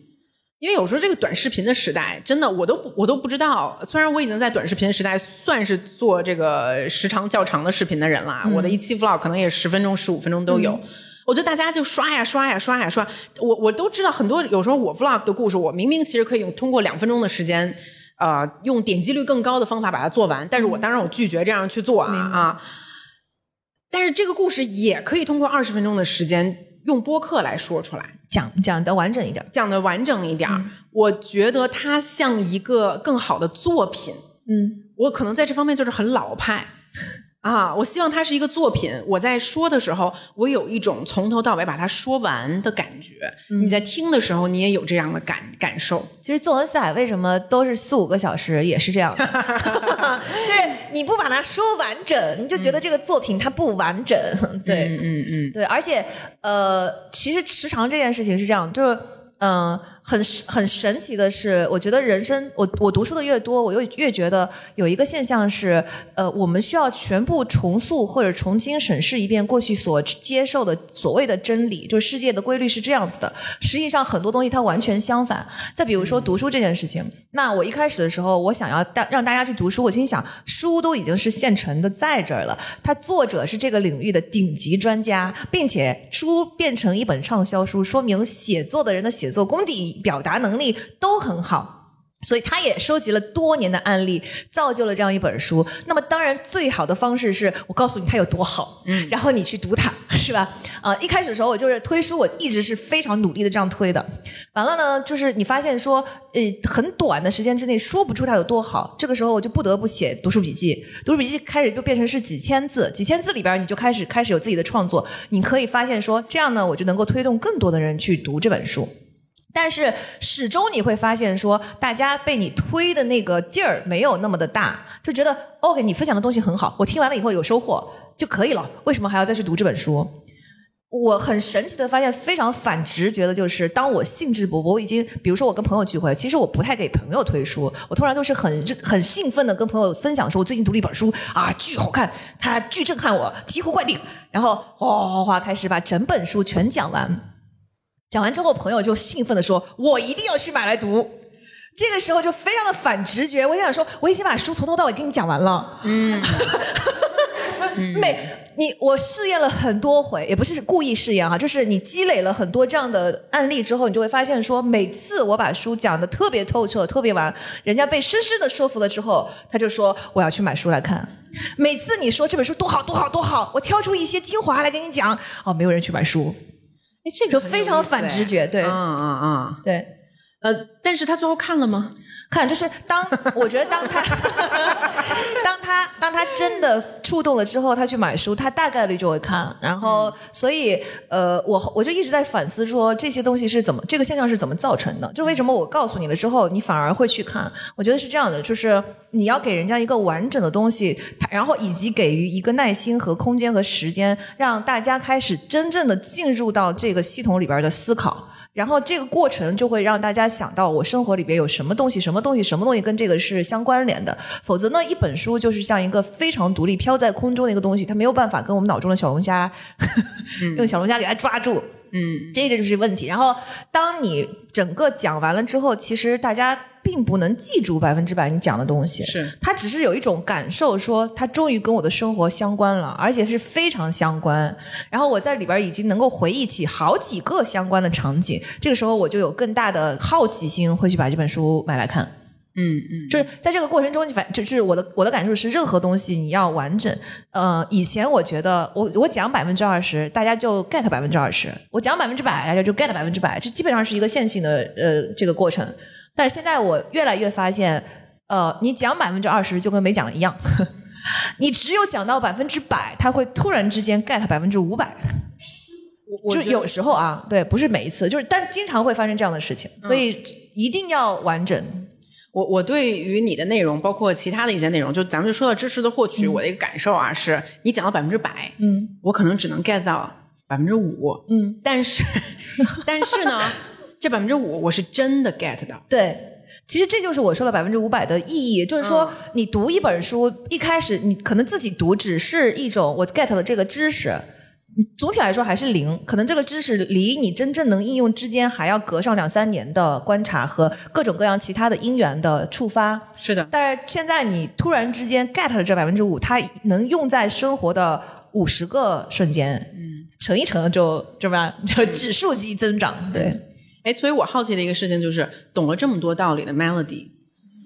因为有时候这个短视频的时代，真的我都不我都不知道。虽然我已经在短视频时代算是做这个时长较长的视频的人了，我的一期 vlog 可能也十分钟、十五分钟都有。我觉得大家就刷呀刷呀刷呀刷，我我都知道很多。有时候我 vlog 的故事，我明明其实可以用通过两分钟的时间，呃，用点击率更高的方法把它做完，但是我当然我拒绝这样去做啊啊。但是这个故事也可以通过二十分钟的时间用播客来说出来。讲讲的完整一点。讲的完整一点儿，我觉得它像一个更好的作品。嗯我可能在这方面就是很老派啊，我希望它是一个作品。我在说的时候，我有一种从头到尾把它说完的感觉。你在听的时候，你也有这样的感感受。其实纵横四海为什么都是四五个小时，也是这样的，就是你不把它说完整，你就觉得这个作品它不完整。对，嗯嗯嗯，对，而且呃，其实时长这件事情是这样，就是嗯、呃很很神奇的是，我觉得人生，我我读书的越多，我又越觉得有一个现象是，呃，我们需要全部重塑或者重新审视一遍过去所接受的所谓的真理，就是世界的规律是这样子的。实际上很多东西它完全相反。再比如说读书这件事情，那我一开始的时候，我想要大让大家去读书，我心想书都已经是现成的在这儿了，它作者是这个领域的顶级专家，并且书变成一本畅销书，说明写作的人的写作功底、表达能力都很好。所以他也收集了多年的案例，造就了这样一本书。那么当然，最好的方式是我告诉你它有多好，嗯，然后你去读它，是吧？呃，一开始的时候我就是推书，我一直是非常努力的这样推的。完了呢，就是你发现说，呃，很短的时间之内说不出它有多好，这个时候我就不得不写读书笔记。读书笔记开始就变成是几千字，几千字里边你就开始开始有自己的创作。你可以发现说，这样呢，我就能够推动更多的人去读这本书。但是始终你会发现说，大家被你推的那个劲儿没有那么的大，就觉得 OK，你分享的东西很好，我听完了以后有收获就可以了，为什么还要再去读这本书？我很神奇的发现，非常反直觉的就是，当我兴致勃勃，我已经，比如说我跟朋友聚会，其实我不太给朋友推书，我突然都是很很兴奋的跟朋友分享说，我最近读了一本书啊，巨好看，它巨震撼我，醍醐灌顶，然后哗哗哗开始把整本书全讲完。讲完之后，朋友就兴奋地说：“我一定要去买来读。”这个时候就非常的反直觉，我就想说，我已经把书从头到尾给你讲完了。嗯，每你我试验了很多回，也不是故意试验哈，就是你积累了很多这样的案例之后，你就会发现说，每次我把书讲的特别透彻、特别完，人家被深深的说服了之后，他就说我要去买书来看。每次你说这本书多好多好多好，我挑出一些精华来给你讲，哦，没有人去买书。哎，这个就非常反直觉，对。嗯嗯嗯，对。呃，但是他最后看了吗？看，就是当我觉得当他 当他当他真的触动了之后，他去买书，他大概率就会看。然后，所以呃，我我就一直在反思说这些东西是怎么这个现象是怎么造成的？就为什么我告诉你了之后，你反而会去看？我觉得是这样的，就是你要给人家一个完整的东西，然后以及给予一个耐心和空间和时间，让大家开始真正的进入到这个系统里边的思考。然后这个过程就会让大家想到我生活里边有什么东西，什么东西，什么东西跟这个是相关联的。否则呢，一本书就是像一个非常独立飘在空中的一个东西，它没有办法跟我们脑中的小龙虾 用小龙虾给它抓住。嗯，这个就是问题。然后，当你整个讲完了之后，其实大家并不能记住百分之百你讲的东西，是他只是有一种感受，说他终于跟我的生活相关了，而且是非常相关。然后我在里边已经能够回忆起好几个相关的场景，这个时候我就有更大的好奇心，会去把这本书买来看。嗯嗯，就是在这个过程中，你反就是我的我的感受是，任何东西你要完整。呃，以前我觉得我我讲百分之二十，大家就 get 百分之二十；我讲百分之百，大家就 get 百分之百。这基本上是一个线性的呃这个过程。但是现在我越来越发现，呃，你讲百分之二十就跟没讲一样。你只有讲到百分之百，他会突然之间 get 百分之五百。就我觉得有时候啊，对，不是每一次，就是但经常会发生这样的事情，所以一定要完整。我我对于你的内容，包括其他的一些内容，就咱们就说到知识的获取，我的一个感受啊，是你讲到百分之百，嗯我可能只能 get 到百分之五，嗯，但是 但是呢，这百分之五我是真的 get 到，对，其实这就是我说的百分之五百的意义，就是说，你读一本书，一开始你可能自己读只是一种我 get 了这个知识，总体来说还是零，可能这个知识离你真正能应用之间还要隔上两三年的观察和各种各样其他的因缘的触发。是的，但是现在你突然之间 get 了这百分之五，它能用在生活的五十个瞬间，嗯，乘一乘就对吧？就指数级增长，对。哎，所以我好奇的一个事情就是，懂了这么多道理的 Melody，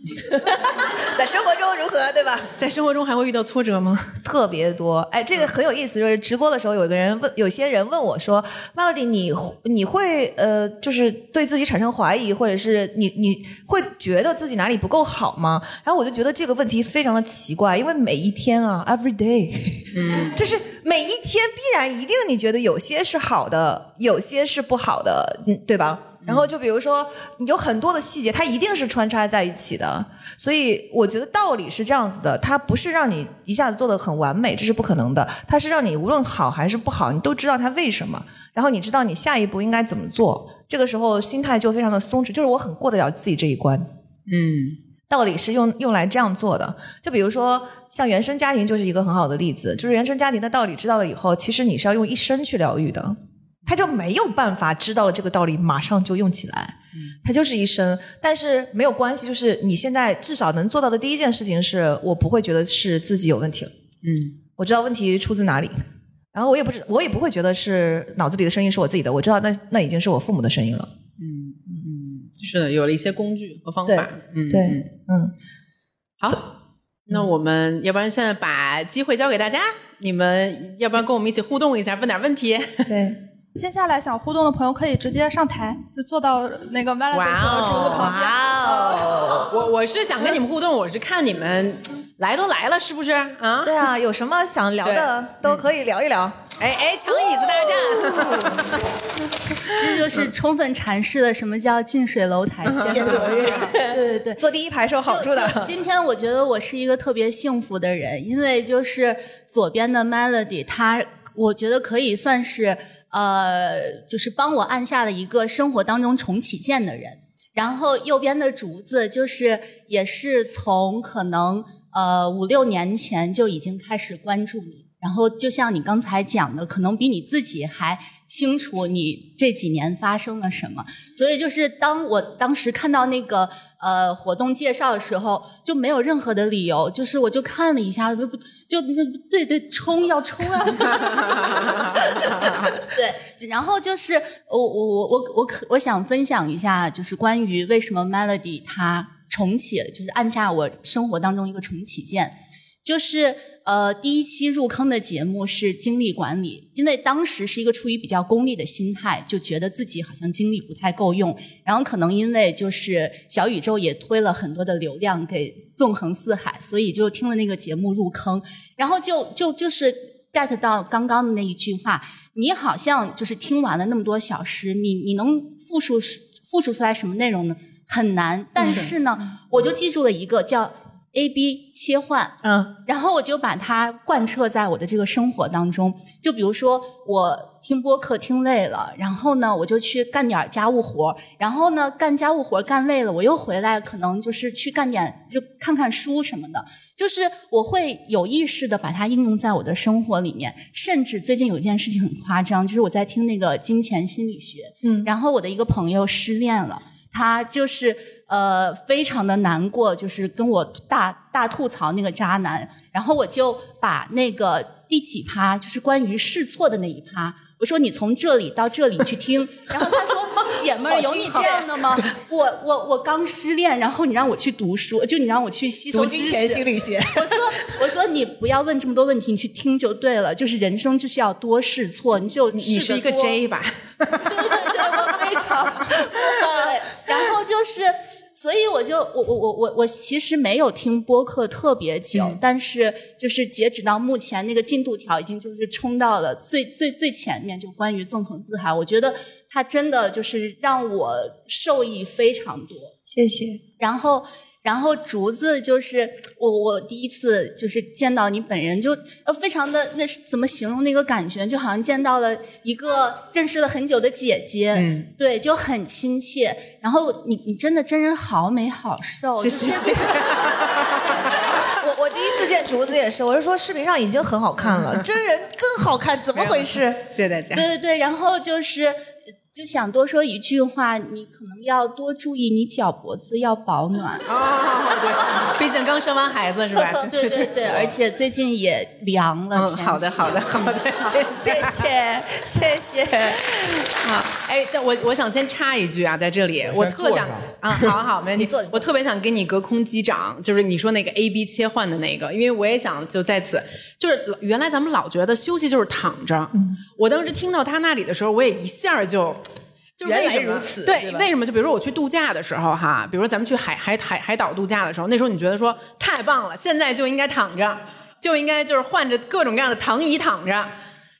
在生活中如何，对吧？在生活中还会遇到挫折吗？特别多，哎，这个很有意思。就是直播的时候，有个人问，有些人问我说：“Melody，你你会呃，就是对自己产生怀疑，或者是你你会觉得自己哪里不够好吗？”然后我就觉得这个问题非常的奇怪，因为每一天啊，every day，嗯，就是每一天必然一定你觉得有些是好的，有些是不好的，嗯，对吧？然后就比如说，有很多的细节，它一定是穿插在一起的。所以我觉得道理是这样子的，它不是让你一下子做的很完美，这是不可能的。它是让你无论好还是不好，你都知道它为什么，然后你知道你下一步应该怎么做。这个时候心态就非常的松弛，就是我很过得了自己这一关。嗯道理是用用来这样做的，就比如说像原生家庭就是一个很好的例子，就是原生家庭的道理知道了以后，其实你是要用一生去疗愈的，他就没有办法知道了这个道理马上就用起来，他就是医生，但是没有关系，就是你现在至少能做到的第一件事情是我不会觉得是自己有问题了，嗯。我知道问题出自哪里，然后我也不是我也不会觉得是脑子里的声音是我自己的，我知道那那已经是我父母的声音了，嗯嗯，是的，有了一些工具和方法。嗯，对嗯。嗯。好，那我们要不然现在把机会交给大家，你们要不然跟我们一起互动一下，问点问题。对，接下来想互动的朋友可以直接上台，就坐到那个 Melody 哇和竹子旁边。哦，我我是想跟你们互动，我是看你们来都来了，是不是啊？对啊，有什么想聊的都可以聊一聊。哎哎，抢椅子大战！这就是充分阐释了什么叫近水楼台 先得月。对对对。坐第一排是有好处的。今天我觉得我是一个特别幸福的人，因为就是左边的 Melody，她我觉得可以算是呃，就是帮我按下了一个生活当中重启键的人。然后右边的竹子，就是也是从可能呃五六年前就已经开始关注你，然后就像你刚才讲的，可能比你自己还清楚你这几年发生了什么。所以就是当我当时看到那个呃活动介绍的时候，就没有任何的理由，就是我就看了一下，就就对对冲要冲啊！对，然后就是我我我我我可我想分享一下，就是关于为什么 Melody 它重启，就是按下我生活当中一个重启键。就是呃，第一期入坑的节目是精力管理，因为当时是一个处于比较功利的心态，就觉得自己好像精力不太够用，然后可能因为就是小宇宙也推了很多的流量给纵横四海，所以就听了那个节目入坑，然后就就就是 get 到刚刚的那一句话，你好像就是听完了那么多小时，你你能复述复述出来什么内容呢？很难，但是呢，我就记住了一个叫 A B 切换，嗯，然后我就把它贯彻在我的这个生活当中。就比如说，我听播客听累了，然后呢，我就去干点家务活然后呢，干家务活干累了，我又回来，可能就是去干点，就看看书什么的。就是我会有意识的把它应用在我的生活里面。甚至最近有一件事情很夸张，就是我在听那个金钱心理学，嗯然后我的一个朋友失恋了。他就是呃非常的难过，就是跟我大大吐槽那个渣男，然后我就把那个第几趴，就是关于试错的那一趴，我说你从这里到这里去听，然后他说姐妹儿有你这样的吗？我我我刚失恋，然后你让我去读书，就你让我去吸收知识，理学，我说我说你不要问这么多问题，你去听就对了，就是人生就是要多试错，你就 你是一个 J 吧？对对对，我非常对。然后就是，所以我就我我我我我其实没有听播客特别久，但是就是截止到目前那个进度条已经就是冲到了最最最前面，就关于纵横四海，我觉得它真的就是让我受益非常多。谢谢。然后，然后竹子就是我，我第一次就是见到你本人，就呃非常的那是怎么形容那个感觉？就好像见到了一个认识了很久的姐姐，嗯对，就很亲切。然后你你真的真人好美好瘦，谢就是谢谢谢。我我第一次见竹子也是，我是说视频上已经很好看了，真人更好看，怎么回事？谢谢大家。对对对，然后就是就想多说一句话，你可能要多注意你脚脖子要保暖。哦，对，毕竟刚生完孩子是吧？对对对，而且最近也凉了。嗯，天好的好的好的，谢谢。谢谢谢谢。好，哎，但我我想先插一句啊，在这里我特想啊，好好，没问题。我特别想跟你隔空击掌，就是你说那个 A B 切换的那个，因为我也想就在此，就是原来咱们老觉得休息就是躺着，我当时听到他那里的时候，我也一下就。就是为什么原来如此对对，为什么？就比如说我去度假的时候哈，比如说咱们去海海海海岛度假的时候，那时候你觉得说太棒了，现在就应该躺着，就应该就是换着各种各样的躺椅躺着，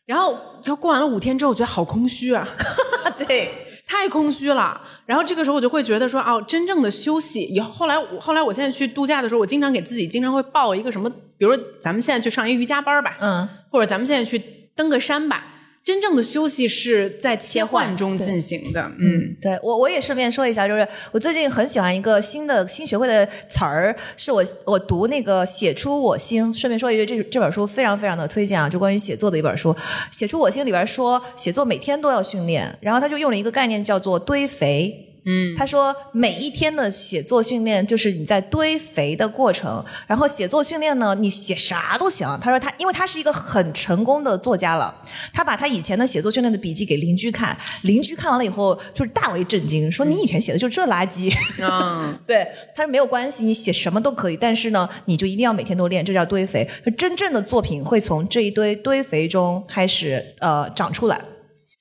然后然后过完了五天之后，我觉得好空虚啊。对，太空虚了。然后这个时候我就会觉得说，哦，真正的休息。以后后来我后来我现在去度假的时候，我经常给自己经常会报一个什么，比如说咱们现在去上一瑜伽班吧，嗯，或者咱们现在去登个山吧。真正的休息是在切换中进行的，嗯，对我我也顺便说一下，就是我最近很喜欢一个新的新学会的词儿，是我我读那个《写出我心》。顺便说一句，这这本书非常非常的推荐啊，就关于写作的一本书。《写出我心》里边说，写作每天都要训练，然后他就用了一个概念叫做堆肥。嗯，他说每一天的写作训练就是你在堆肥的过程，然后写作训练呢，你写啥都行。他说他因为他是一个很成功的作家了，他把他以前的写作训练的笔记给邻居看，邻居看完了以后就是大为震惊，说你以前写的就是这垃圾。嗯，对，他说没有关系，你写什么都可以，但是呢，你就一定要每天都练，这叫堆肥。真正的作品会从这一堆堆肥中开始呃长出来。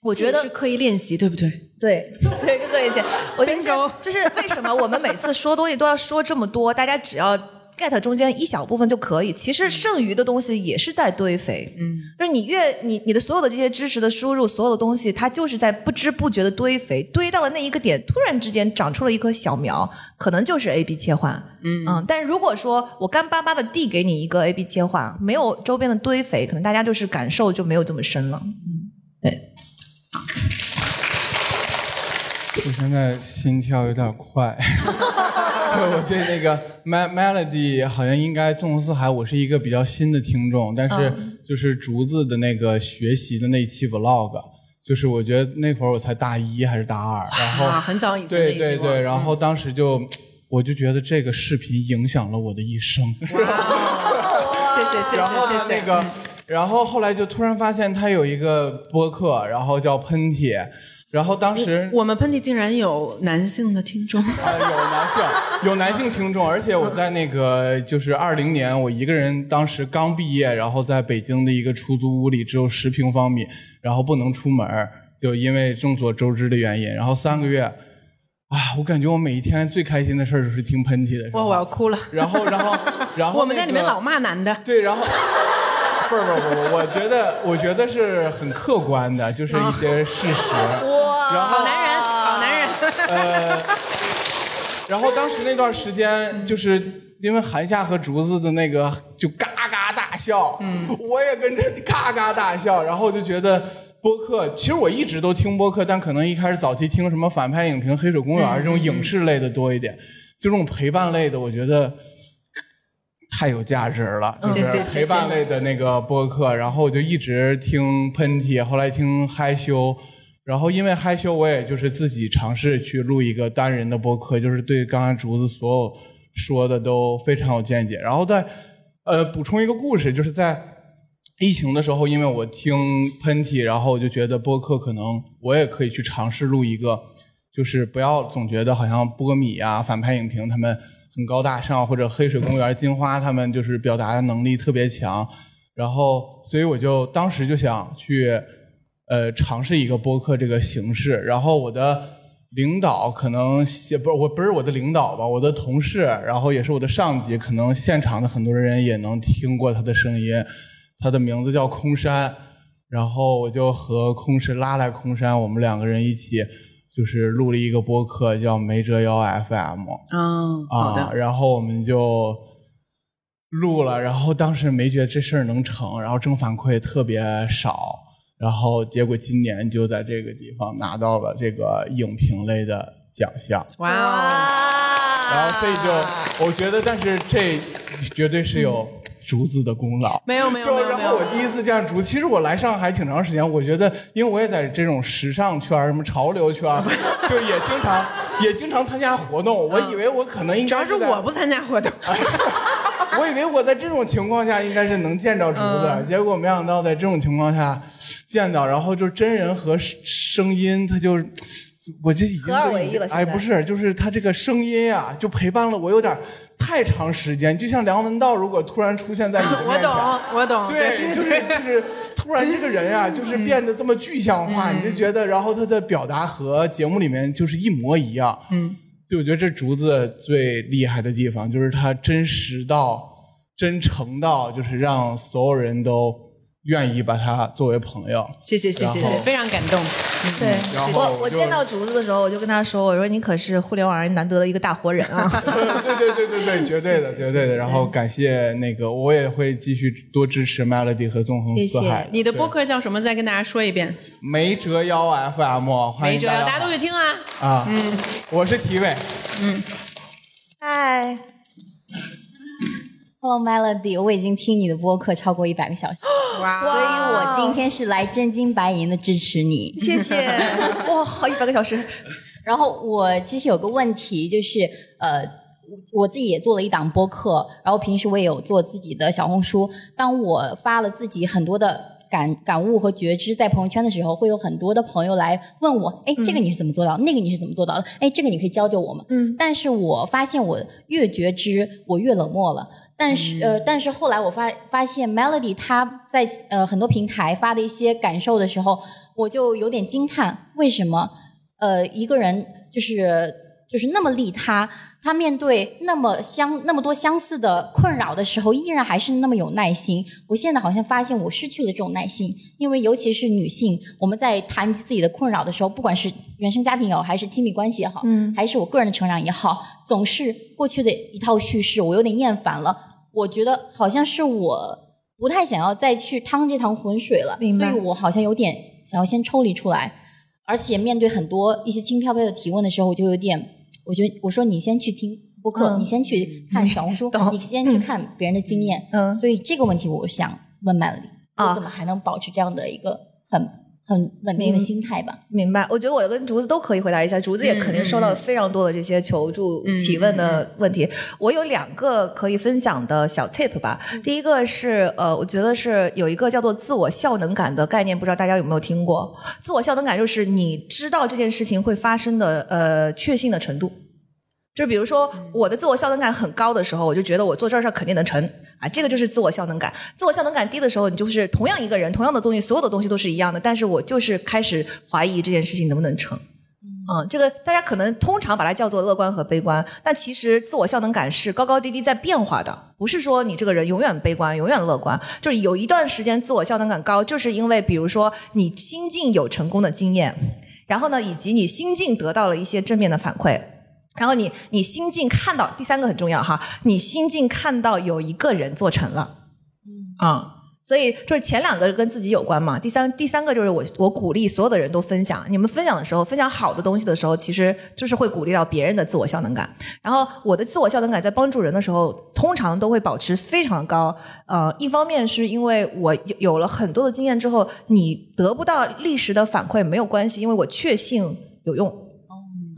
我觉得是刻意练习，对不对？对对对对，姐，我觉得 Bingo 这就是为什么我们每次说东西都要说这么多，大家只要 get 中间一小部分就可以，其实剩余的东西也是在堆肥。嗯，就是你越你你的所有的这些知识的输入，所有的东西，它就是在不知不觉的堆肥，堆到了那一个点，突然之间长出了一棵小苗，可能就是 A B 切换。嗯但如果说我干巴巴的递给你一个 A B 切换，没有周边的堆肥，可能大家就是感受就没有这么深了。我现在心跳有点快，就我对那个 Mel Melody 好像应该纵横四海，我是一个比较新的听众，但是就是竹子的那个学习的那一期 Vlog，就是我觉得那会儿我才大一还是大二，然后啊，很早以前对对对，然后当时就我就觉得这个视频影响了我的一生。谢谢谢谢谢谢。那个，然后后来就突然发现他有一个播客，然后叫喷嚏，然后当时我们喷嚏竟然有男性的听众，啊，有男性，有男性听众，而且我在那个就是二零年，我一个人当时刚毕业，然后在北京的一个出租屋里，只有十平方米，然后不能出门儿，就因为众所周知的原因，然后三个月，啊，我感觉我每一天最开心的事儿就是听喷嚏的时哇，候，我要哭了。然后，然后，然后、我们在里面老骂男的，对，然后。不是不是不是，我觉得我觉得是很客观的，就是一些事实。哇，然后好男人，好男人。呃，然后当时那段时间，就是因为韩夏和竹子的那个就嘎嘎大笑，嗯，我也跟着嘎嘎大笑，然后我就觉得播客，其实我一直都听播客，但可能一开始早期听什么反派影评、黑水公园这种影视类的多一点，就这种陪伴类的，我觉得。太有价值了，就是陪伴类的那个播客，然后我就一直听喷嚏，后来听害羞，然后因为害羞，我也就是自己尝试去录一个单人的播客，就是对刚才竹子所有说的都非常有见解。然后再呃补充一个故事，就是在疫情的时候，因为我听喷嚏，然后我就觉得播客可能我也可以去尝试录一个，就是不要总觉得好像波米啊、反派影评他们很高大上，或者黑水公园、金花他们就是表达能力特别强，然后所以我就当时就想去呃尝试一个播客这个形式，然后我的领导可能写不我不是我的领导吧，我的同事，然后也是我的上级，可能现场的很多人也能听过他的声音，他的名字叫空山，然后我就和空山拉来空山，我们两个人一起就是录了一个播客叫没折腰 FM。嗯，好啊，的。然后我们就录了，然后当时没觉得这事儿能成，然后正反馈特别少，然后结果今年就在这个地方拿到了这个影评类的奖项，哇哦，然后所以就我觉得，但是这绝对是有竹子的功劳。没有没有没就有没有。然后我第一次见竹，其实我来上海挺长时间，我觉得，因为我也在这种时尚圈儿、什么潮流圈儿，就也经常也经常参加活动。我以为我可能应该主要是我不参加活动，我以为我在这种情况下应该是能见着竹子，嗯结果没想到在这种情况下见到，然后就真人和声声音，他就我就已经合二为一了哎，不是，就是他这个声音啊，就陪伴了我有点太长时间，就像梁文道如果突然出现在你 面前。懂我懂。对，就是就是，突然这个人啊，就是变得这么具象嗯化，你就觉得，然后他的表达和节目里面就是一模一样。嗯，就我觉得这竹子最厉害的地方，就是他真实到、真诚到，就是让所有人都愿意把他作为朋友。谢谢谢谢谢非常感动。对然后我，我见到竹子的时候，我就跟他说：“我说你可是互联网上难得的一个大活人啊 对对对对对，绝对的，绝对的。然后感谢那个，我也会继续多支持 Melody 和纵横四海。你的播客叫什么？再跟大家说一遍。没折腰 FM，欢迎没辙，大大家都去听啊。啊。嗯，我是体委。！”嗨，Hello Melody，我已经听你的播客超过一百个小时，哇所以我今天是来真金白银的支持你。谢谢 哇，好一百个小时，然后我其实有个问题，就是呃，我自己也做了一档播客，然后平时我也有做自己的小红书。当我发了自己很多的感感悟和觉知在朋友圈的时候，会有很多的朋友来问我，哎，这个你是怎么做到的？那个你是怎么做到的？哎，这个你可以教教我吗？嗯，但是我发现我越觉知，我越冷漠了。但是、呃，但是后来我发发现 Melody 她在呃很多平台发的一些感受的时候，我就有点惊叹，为什么呃一个人就是就是那么利他，他面对那么相那么多相似的困扰的时候，依然还是那么有耐心。我现在好像发现我失去了这种耐心，因为尤其是女性，我们在谈及自己的困扰的时候，不管是原生家庭也好，还是亲密关系也好，嗯还是我个人的成长也好，总是过去的一套叙事，我有点厌烦了。我觉得好像是我不太想要再去趟这趟浑水了，明白所以我好像有点想要先抽离出来。而且面对很多一些轻飘飘的提问的时候，我就有点，我觉得我说你先去听播客，嗯你先去看小红书，你先去看别人的经验。嗯所以这个问题我想问 Melody，、啊我怎么还能保持这样的一个很很稳定的心态吧。明白，我觉得我跟竹子都可以回答一下，竹子也肯定收到非常多的这些求助、提问的问题。我有两个可以分享的小 tip 吧。第一个是呃，我觉得是有一个叫做自我效能感的概念，不知道大家有没有听过？自我效能感就是你知道这件事情会发生的呃确信的程度。就是比如说，我的自我效能感很高的时候，我就觉得我做这事儿肯定能成啊，这个就是自我效能感。自我效能感低的时候，你就是同样一个人，同样的东西，所有的东西都是一样的，但是我就是开始怀疑这件事情能不能成。嗯，这个大家可能通常把它叫做乐观和悲观，但其实自我效能感是高高低低在变化的，不是说你这个人永远悲观，永远乐观，就是有一段时间自我效能感高，就是因为比如说你心境有成功的经验，然后呢，以及你心境得到了一些正面的反馈。然后你你心境看到第三个很重要哈，你心境看到有一个人做成了，嗯啊，所以就是前两个跟自己有关嘛，第三第三个就是我我鼓励所有的人都分享，你们分享的时候分享好的东西的时候，其实就是会鼓励到别人的自我效能感。然后我的自我效能感在帮助人的时候，通常都会保持非常高。呃，一方面是因为我有有了很多的经验之后，你得不到立时的反馈没有关系，因为我确信有用。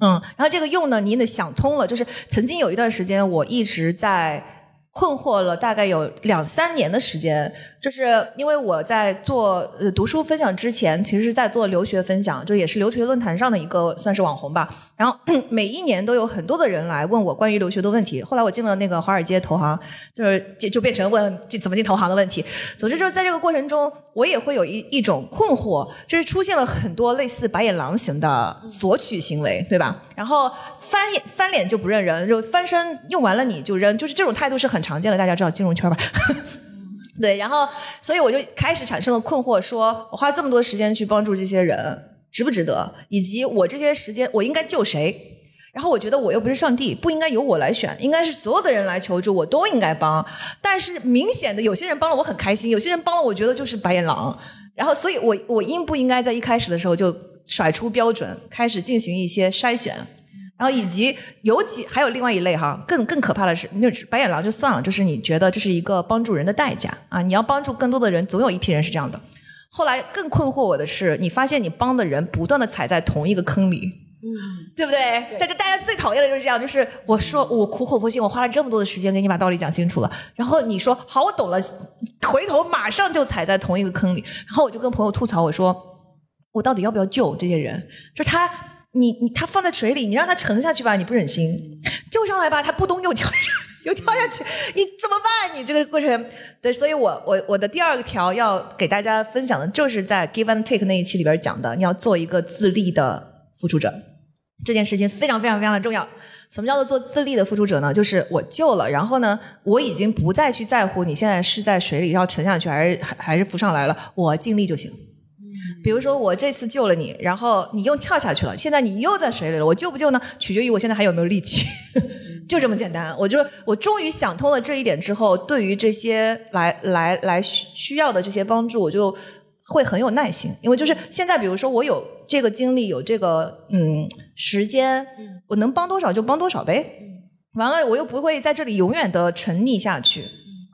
嗯，然后这个用呢，您得想通了。就是曾经有一段时间，我一直在困惑了，大概有两三年的时间。就是因为我在做呃读书分享之前，其实是在做留学分享，就也是留学论坛上的一个算是网红吧。然后 每一年都有很多的人来问我关于留学的问题。后来我进了那个华尔街投行，就是就就变成问怎么进投行的问题。总之就是在这个过程中，我也会有一一种困惑，就是出现了很多类似白眼狼型的索取行为，对吧？然后翻翻脸就不认人，就翻身用完了你就扔，就是这种态度是很常见的，大家知道金融圈吧？对，然后所以我就开始产生了困惑，说我花这么多时间去帮助这些人，值不值得？以及我这些时间我应该救谁？然后我觉得我又不是上帝，不应该由我来选，应该是所有的人来求助，我都应该帮。但是明显的有些人帮了我很开心，有些人帮了我觉得就是白眼狼。然后所以我我应不应该在一开始的时候就甩出标准，开始进行一些筛选？然后以及尤其还有另外一类哈，更更可怕的是，那白眼狼就算了，就是你觉得这是一个帮助人的代价啊，你要帮助更多的人，总有一批人是这样的。后来更困惑我的是，你发现你帮的人不断的踩在同一个坑里，嗯，对不对？但是大家最讨厌的就是这样，就是我说我苦口婆心，我花了这么多的时间给你把道理讲清楚了，然后你说好我懂了，回头马上就踩在同一个坑里，然后我就跟朋友吐槽我说，我到底要不要救这些人？就是他。你你他放在水里，你让他沉下去吧，你不忍心；救上来吧，他扑通又跳 又跳下去，你怎么办？你这个过程，对，所以我我我的第二个条要给大家分享的，就是在 Give and Take 那一期里边讲的，你要做一个自立的付出者，这件事情非常非常非常的重要。什么叫做做自立的付出者呢？就是我救了，然后呢，我已经不再去在乎你现在是在水里要沉下去，还是还还是浮上来了，我尽力就行。比如说我这次救了你，然后你又跳下去了，现在你又在水里了，我救不救呢？取决于我现在还有没有力气，就这么简单。我就我终于想通了这一点之后，对于这些来来来需需要的这些帮助，我就会很有耐心，因为就是现在，比如说我有这个精力，有这个嗯时间，我能帮多少就帮多少呗。完了，我又不会在这里永远的沉溺下去。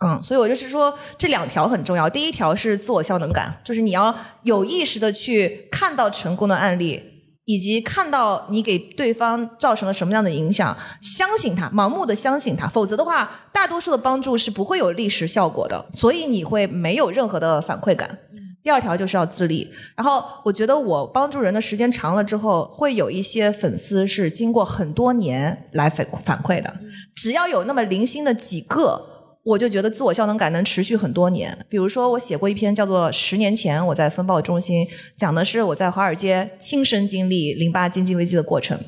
嗯，所以我就是说，这两条很重要。第一条是自我效能感，就是你要有意识的去看到成功的案例，以及看到你给对方造成了什么样的影响，相信他，盲目的相信他。否则的话，大多数的帮助是不会有立时效果的，所以你会没有任何的反馈感。第二条就是要自立。然后我觉得我帮助人的时间长了之后，会有一些粉丝是经过很多年来反反馈的，只要有那么零星的几个。我就觉得自我效能感能持续很多年。比如说，我写过一篇叫做《十年前我在风暴中心》，讲的是我在华尔街亲身经历零八经济危机的过程。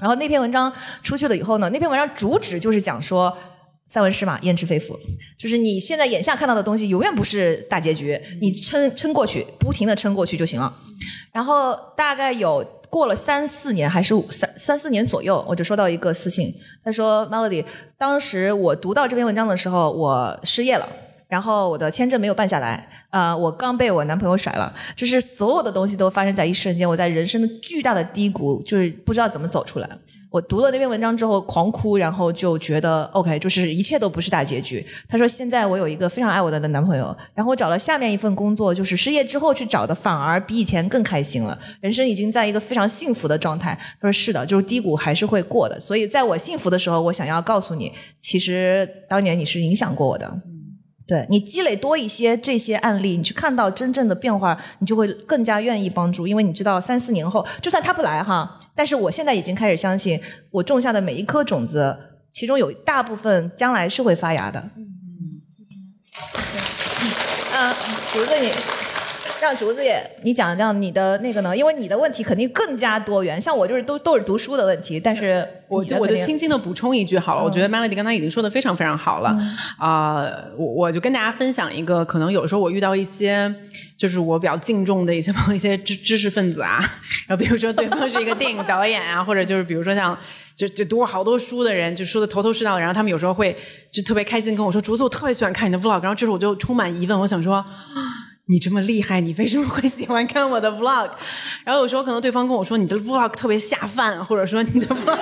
然后那篇文章出去了以后呢，那篇文章主旨就是讲说塞翁失马焉知非福，就是你现在眼下看到的东西永远不是大结局，你撑撑过去，不停的撑过去就行了。然后大概有。过了三四年还是三三四年左右，我就收到一个私信，他说：“Melody，当时我读到这篇文章的时候，我失业了，然后我的签证没有办下来，呃，我刚被我男朋友甩了，就是所有的东西都发生在一瞬间，我在人生的巨大的低谷，就是不知道怎么走出来。我读了那篇文章之后狂哭，然后就觉得 OK，就是一切都不是大结局。他说现在我有一个非常爱我的男朋友，然后我找了下面一份工作，就是失业之后去找的，反而比以前更开心了，人生已经在一个非常幸福的状态。他说是的，就是低谷还是会过的。所以在我幸福的时候，我想要告诉你，其实当年你是影响过我的。对你积累多一些这些案例，你去看到真正的变化，你就会更加愿意帮助，因为你知道三四年后，就算他不来哈，但是我现在已经开始相信，我种下的每一颗种子，其中有大部分将来是会发芽的。嗯嗯，谢谢。啊，竹子你。让竹子也你讲讲你的那个呢？因为你的问题肯定更加多元。像我就是都都是读书的问题，但是我就我就轻轻的补充一句好了。我觉得 Melody 刚才已经说的非常非常好了啊！我我就跟大家分享一个，可能有时候我遇到一些就是我比较敬重的一些一些知知识分子啊，然后比如说对方是一个电影导演啊，或者就是比如说像就就读过好多书的人，就说的头头是道，然后他们有时候会就特别开心跟我说：“竹子，我特别喜欢看你的 Vlog。”然后这时候我就充满疑问，我想说。你这么厉害，你为什么会喜欢看我的 vlog？然后有时候可能对方跟我说你的 vlog 特别下饭，或者说你的 vlog，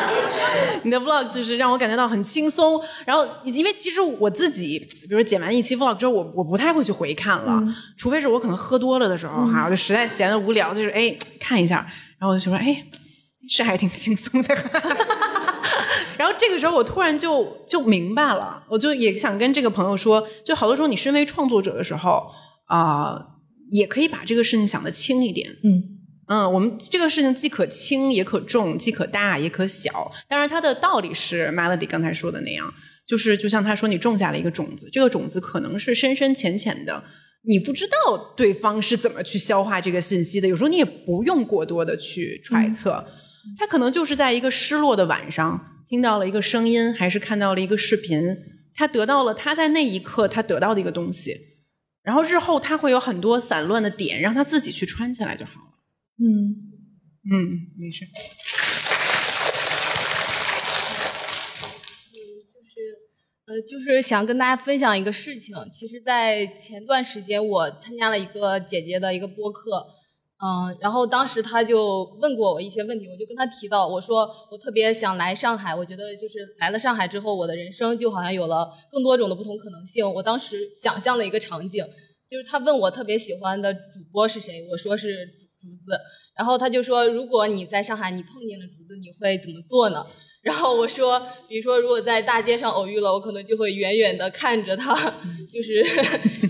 你的 vlog 就是让我感觉到很轻松。然后因为其实我自己，比如说剪完一期 vlog 之后，我我不太会去回看了，除非是我可能喝多了的时候哈，我就实在闲的无聊，就是哎看一下，然后我就说哎是还挺轻松的。然后这个时候我突然就就明白了，我就也想跟这个朋友说，就好多时候你身为创作者的时候。啊，也可以把这个事情想得轻一点。嗯嗯，我们这个事情既可轻也可重，既可大也可小。当然，它的道理是 Melody 刚才说的那样，就是就像他说，你种下了一个种子，这个种子可能是深深浅浅的，你不知道对方是怎么去消化这个信息的。有时候你也不用过多的去揣测，他可能就是在一个失落的晚上听到了一个声音，还是看到了一个视频，他得到了他在那一刻他得到的一个东西。然后日后他会有很多散乱的点，让他自己去穿起来就好了。嗯嗯，没事。就是呃，就是想跟大家分享一个事情。其实，在前段时间，我参加了一个姐姐的一个播客。嗯，然后当时他就问过我一些问题，我就跟他提到，我说我特别想来上海，我觉得就是来了上海之后，我的人生就好像有了更多种的不同可能性。我当时想象了一个场景，就是他问我特别喜欢的主播是谁，我说是竹子，然后他就说，如果你在上海，你碰见了竹子，你会怎么做呢？然后我说，比如说，如果在大街上偶遇了，我可能就会远远的看着他，就是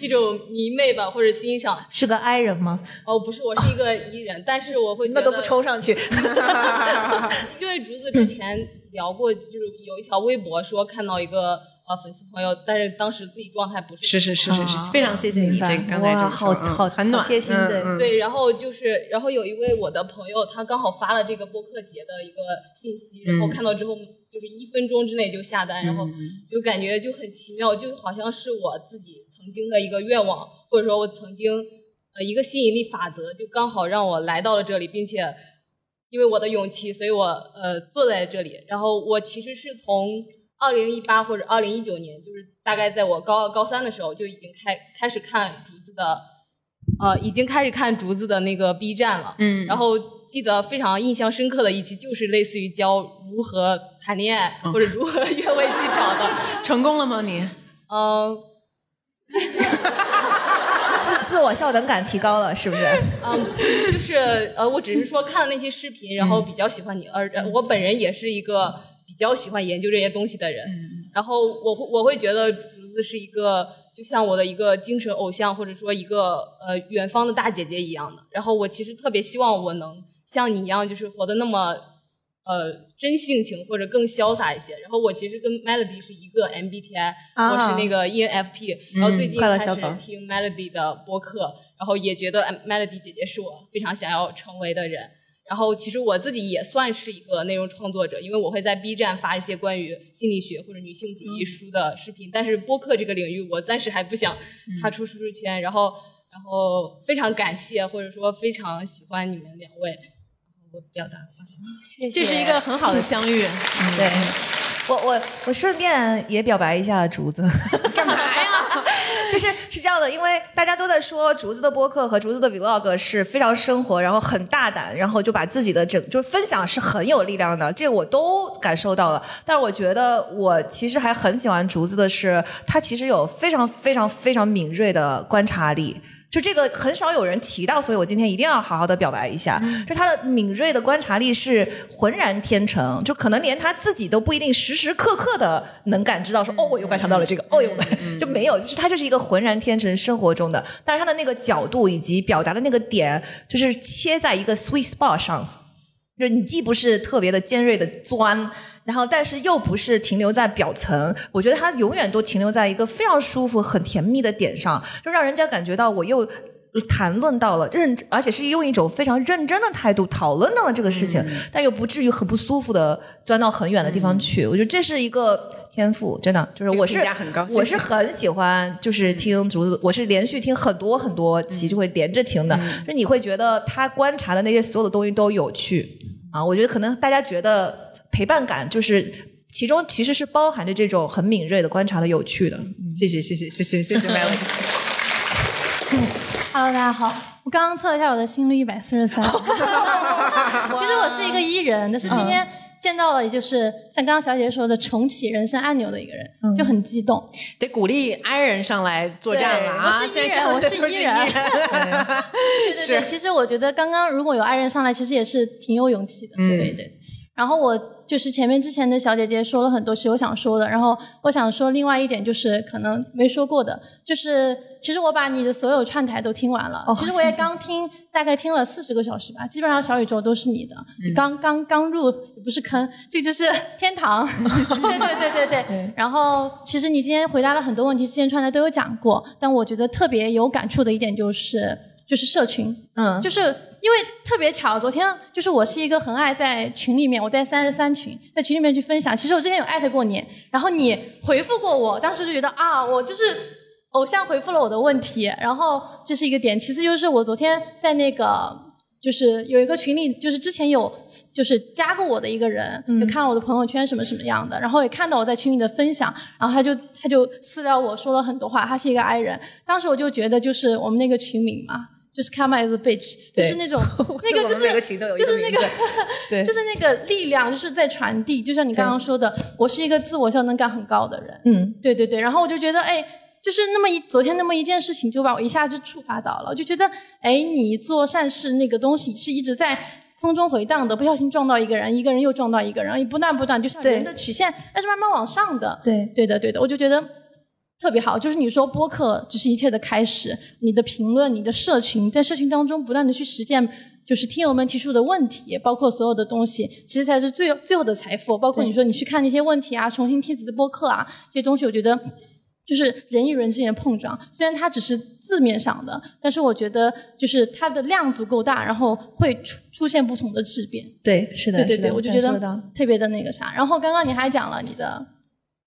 一种迷妹吧，或者欣赏。是个 I 人吗？哦，不是，我是一个 E 人，但是我会那都不抽上去。因为竹子之前聊过，就是有一条微博说看到一个。啊，粉丝朋友，但是当时自己状态不是是是是是是，非常谢谢你这刚才这么好好很暖贴心对对，然后就是然后有一位我的朋友，他刚好发了这个播客节的一个信息，然后看到之后就是一分钟之内就下单，然后就感觉就很奇妙，就好像是我自己曾经的一个愿望，或者说我曾经呃一个吸引力法则，就刚好让我来到了这里，并且因为我的勇气，所以我呃坐在这里，然后我其实是从。二零一八或者二零一九年，就是大概在我高二、高三的时候，就已经开开始看竹子的，呃，已经开始看竹子的那个 B 站了。嗯。然后记得非常印象深刻的一期，就是类似于教如何谈恋爱或者如何 约会技巧的。成功了吗？你？嗯。自自我效能感提高了，是不是？嗯，就是呃，我只是说看了那些视频，然后比较喜欢你，而我本人也是一个。比较喜欢研究这些东西的人，然后我会我会觉得竹子是一个就像我的一个精神偶像，或者说一个呃远方的大姐姐一样的。然后我其实特别希望我能像你一样，就是活得那么呃真性情，或者更潇洒一些。然后我其实跟 Melody 是一个 MBTI，我是那个 ENFP。然后最近开始听 Melody 的播客，然后也觉得 Melody 姐姐是我非常想要成为的人。然后其实我自己也算是一个内容创作者，因为我会在 B 站发一些关于心理学或者女性主义书的视频。但是播客这个领域，我暂时还不想踏出舒适圈。然后，然后非常感谢或者说非常喜欢你们两位，我表达谢谢。这是一个很好的相遇。对，我我我顺便也表白一下竹子，干嘛呀？就是是这样的，因为大家都在说竹子的播客和竹子的 vlog 是非常生活，然后很大胆，然后就把自己的整就是分享是很有力量的，这个我都感受到了。但是我觉得我其实还很喜欢竹子的是，他其实有非常非常非常敏锐的观察力。就这个很少有人提到，所以我今天一定要好好的表白一下。就他的敏锐的观察力是浑然天成，就可能连他自己都不一定时时刻刻的能感知到说，哦，我又观察到了这个，哦，又 就没有，就是他就是一个浑然天成生活中的，但是他的那个角度以及表达的那个点，就是切在一个 sweet spot 上，就是你既不是特别的尖锐的钻。然后，但是又不是停留在表层，我觉得它永远都停留在一个非常舒服、很甜蜜的点上，就让人家感觉到我又谈论到了认，而且是用一种非常认真的态度讨论到了这个事情，但又不至于很不舒服的钻到很远的地方去。我觉得这是一个天赋，真的就是我是我是很喜欢，就是听竹子，我是连续听很多很多期，就会连着听的，就你会觉得他观察的那些所有的东西都有趣啊。我觉得可能大家觉得。陪伴感就是其中其实是包含着这种很敏锐的观察的有趣的。谢谢谢谢谢谢谢谢 Melody。Hello，大家好，我刚刚测了一下我的心率一百四十三。其实我是一个伊人，但是今天见到了，也就是像刚刚小姐姐说的重启人生按钮的一个人，就很激动。得鼓励 I 人上来作战了啊！我是伊人，我是伊人。对对对，其实我觉得刚刚如果有 I 人上来，其实也是挺有勇气的。对对对。然后我就是前面之前的小姐姐说了很多是我想说的，然后我想说另外一点就是可能没说过的，就是其实我把你的所有串台都听完了，其实我也刚听大概听了四十个小时吧，基本上小宇宙都是你的，刚刚刚入也不是坑，这就是天堂，对对对对对。然后其实你今天回答了很多问题，之前串台都有讲过，但我觉得特别有感触的一点就是就是社群，嗯，就是。因为特别巧，昨天就是我是一个很爱在群里面，我在三十三群，在群里面去分享。其实我之前有艾特过你，然后你回复过我，当时就觉得啊，我就是偶像回复了我的问题，然后这是一个点。其次就是我昨天在那个就是有一个群里，就是之前有就是加过我的一个人，就看了我的朋友圈什么什么样的，然后也看到我在群里的分享，然后他就他就私聊我说了很多话，他是一个 I 人，当时我就觉得就是我们那个群名嘛。就是 come as a bitch，就是那种 那个就是就是那个 对就是那个力量，就是在传递。就像你刚刚说的，我是一个自我效能感很高的人。嗯，对对对。然后我就觉得，哎，就是那么一昨天那么一件事情，就把我一下就触发到了。我就觉得，哎，你做善事那个东西是一直在空中回荡的，不小心撞到一个人，一个人又撞到一个人，你不断不断，就像人的曲线，它是慢慢往上的。对，对的，对的。我就觉得。特别好，就是你说播客只是一切的开始，你的评论、你的社群，在社群当中不断的去实践，就是听友们提出的问题，包括所有的东西，其实才是最最后的财富。包括你说你去看那些问题啊，重新听自己的播客啊，这些东西，我觉得就是人与人之间的碰撞。虽然它只是字面上的，但是我觉得就是它的量足够大，然后会出出现不同的质变。对，是的，对对对，我就觉得特别的那个啥。然后刚刚你还讲了你的，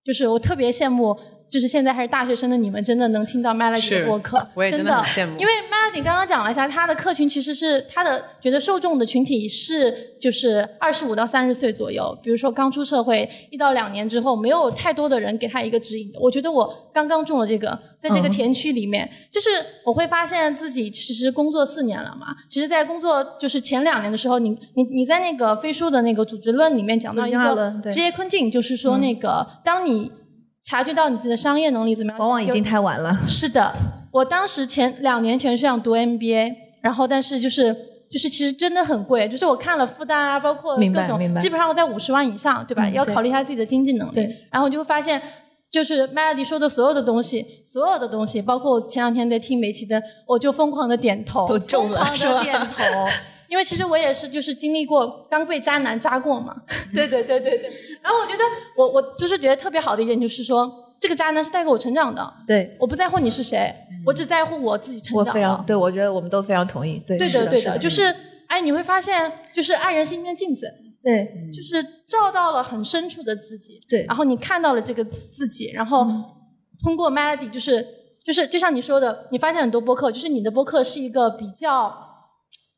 就是我特别羡慕。就是现在还是大学生的你们，真的能听到 Melody 的播客，我也真的很羡慕。因为 Melody 刚刚讲了一下，他的客群其实是他的觉得受众的群体是就是二十五到三十岁左右。比如说刚出社会一到两年之后，没有太多的人给他一个指引。我觉得我刚刚中了这个，在这个田区里面，就是我会发现自己其实工作四年了嘛。其实，在工作就是前两年的时候，你你你在那个飞书的那个组织论里面讲到一个职业困境，就是说那个当你。察觉到你自己的商业能力怎么样？往往已经太晚了。是的，我当时前两年前是想读 MBA，然后但是就是就是其实真的很贵，就是我看了复旦啊，包括各种，基本上我在五十万以上，对吧？要考虑一下自己的经济能力。然后就会发现，就是 Melody 说的所有的东西，所有的东西，包括我前两天在听梅琪的，我就疯狂的点头，都中了，疯狂的点头。因为其实我也是，就是经历过刚被渣男渣过嘛。对对对对对。然后我觉得，我我就是觉得特别好的一点，就是说这个渣男是带给我成长的。对。我不在乎你是谁，我只在乎我自己成长。我非常对，我觉得我们都非常同意。对。对的对的，就是哎，你会发现，就是爱人是一面镜子。对。就是照到了很深处的自己。对。然后你看到了这个自己，然后通过 Melody，就是就是就像你说的，你发现很多播客，就是你的播客是一个比较。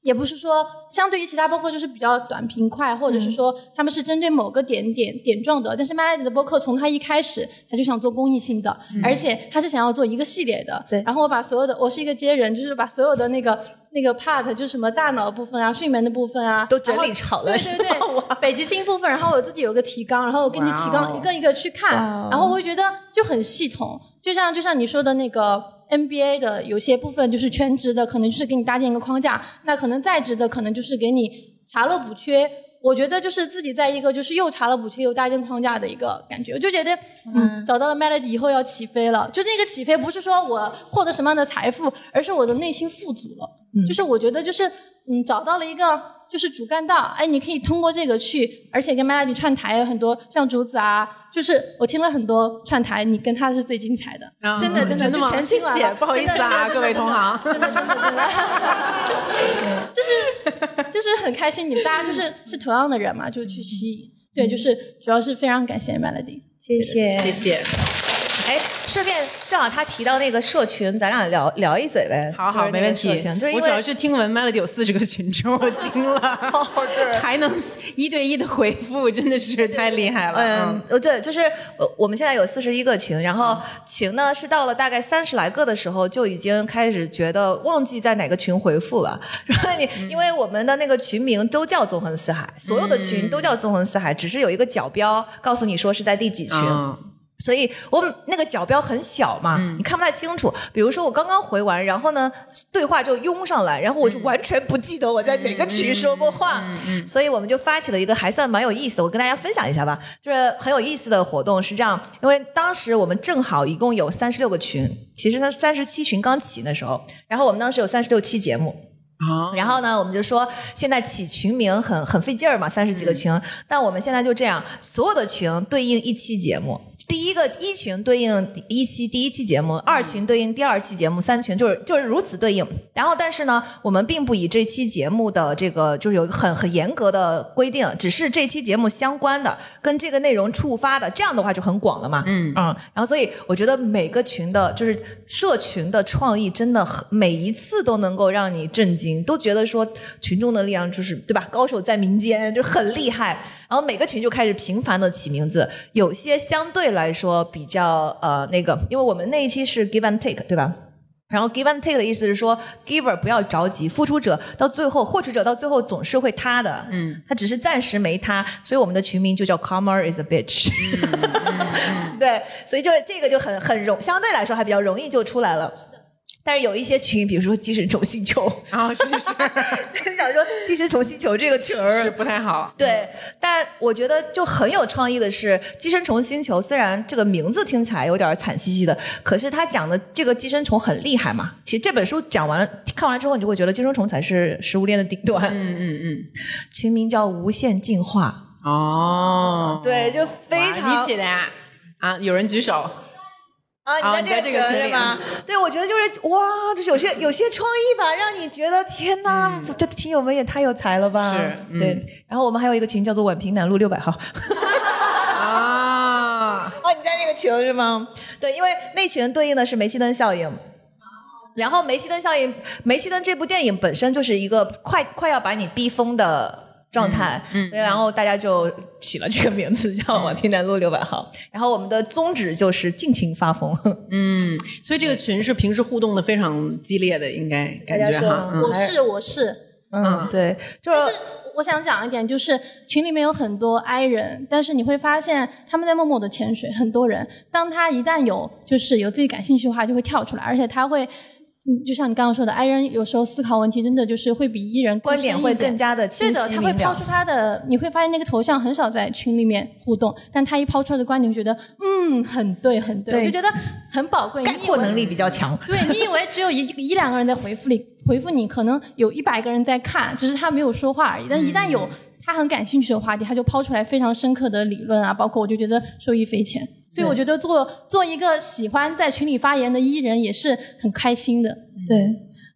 也不是说相对于其他播客就是比较短平快，或者是说他们是针对某个点点点状的。但是 Melody 的播客从他一开始他就想做公益性的，而且他是想要做一个系列的。对然后我把所有的，我是一个接人，就是把所有的那个那个 part，就是什么大脑部分啊、睡眠的部分啊，都整理好了对对对，北极星部分，然后我自己有个提纲，然后我根据提纲一个一个去看，然后我会觉得就很系统，就像就像你说的那个。NBA 的有些部分就是全职的，可能就是给你搭建一个框架；那可能在职的，可能就是给你查漏补缺。我觉得就是自己在一个就是又查了补缺又搭建框架的一个感觉，我就觉得嗯，找到了 Melody 以后要起飞了。就那个起飞不是说我获得什么样的财富，而是我的内心富足了。就是我觉得就是嗯，找到了一个就是主干道，哎，你可以通过这个去，而且跟 Melody 串台有很多像竹子啊，就是我听了很多串台，你跟他是最精彩的，啊真的真的就全听完了，不好意思啊，各位同行。真的真的真的。真的，就是就是很开心，你们大家就是是同样的人嘛，就去吸引，对，就是主要是非常感谢 Melody。谢谢。谢谢，哎，顺便正好他提到那个社群，咱俩聊聊一嘴呗。好好，没问题。就是我主要是听闻 Melody 有四十个群众，我惊了，还能一对一的回复，真的是太厉害了。嗯，呃，对，就是呃，我们现在有四十一个群，然后群呢是到了大概三十来个的时候，就已经开始觉得忘记在哪个群回复了。然后你，因为我们的那个群名都叫纵横四海，所有的群都叫纵横四海，只是有一个角标告诉你说是在第几群。嗯所以我们那个角标很小嘛，你看不太清楚。比如说我刚刚回完，然后呢对话就涌上来，然后我就完全不记得我在哪个群说过话，所以我们就发起了一个还算蛮有意思的，我跟大家分享一下吧。就是很有意思的活动是这样，因为当时我们正好一共有三十六个群，其实它三十七群刚起那时候，然后我们当时有三十六期节目。啊，然后呢，我们就说现在起群名很很费劲儿嘛，三十几个群，但我们现在就这样，所有的群对应一期节目。第一个一群对应一期第一期节目，二群对应第二期节目，三群就是就是如此对应。然后，但是呢，我们并不以这期节目的这个就是有一个很很严格的规定，只是这期节目相关的跟这个内容触发的，这样的话就很广了嘛。嗯嗯。然后，所以我觉得每个群的就是社群的创意真的很每一次都能够让你震惊，都觉得说群众的力量就是对吧？高手在民间，就很厉害。然后每个群就开始频繁的起名字，有些相对来说比较呃那个，因为我们那一期是 give and take 对吧？然后 give and take 的意思是说，giver 不要着急，付出者到最后，获取者到最后总是会塌的，嗯，他只是暂时没塌，所以我们的群名就叫 Karma is a bitch，、对，所以就这个就很很容，相对来说还比较容易就出来了。但是有一些群，比如说寄生虫星球，啊，是是 就想说寄生虫星球这个群儿是不太好。对，但我觉得就很有创意的是，《寄生虫星球》虽然这个名字听起来有点惨兮兮的，可是它讲的这个寄生虫很厉害嘛。其实这本书讲完了，看完之后，你就会觉得寄生虫才是食物链的顶端。嗯嗯嗯，群名叫“无限进化哦”，，对，就非哇常你起的呀？啊，有人举手。啊，啊你在这个群是吗？对，我觉得就是哇，就是有些有些创意吧，让你觉得天哪，这听友们也太有才了吧？是嗯对。然后我们还有一个群叫做宛平南路六百号。啊，哦，你在那个群是吗？对，因为那群对应的是煤气灯效应。然后煤气灯效应，煤气灯这部电影本身就是一个快快要把你逼疯的状态，嗯，然后大家就起了这个名字叫宛平南路六百号。然后我们的宗旨就是尽情发疯，嗯，所以这个群是平时互动的非常激烈的，应该感觉哈。嗯我是我是，嗯，对，就是我想讲一点，就是群里面有很多 I 人，但是你会发现他们在默默的潜水。很多人，当他一旦有就是有自己感兴趣的话，就会跳出来，而且他会。嗯，就像你刚刚说的，I 人有时候思考问题真的就是会比 E 人观点会更加的清晰对的，他会抛出他的，你会发现那个头像很少在群里面互动，但他一抛出来的观点，会觉得嗯很对很对，对我就觉得很宝贵。概括能力比较强。对你以为只有一一两个人在回复里回复你，可能有一百个人在看，只是他没有说话而已。但一旦有他很感兴趣的话题，他就抛出来非常深刻的理论啊，包括我就觉得受益匪浅。所以我觉得做做一个喜欢在群里发言的艺人也是很开心的。对，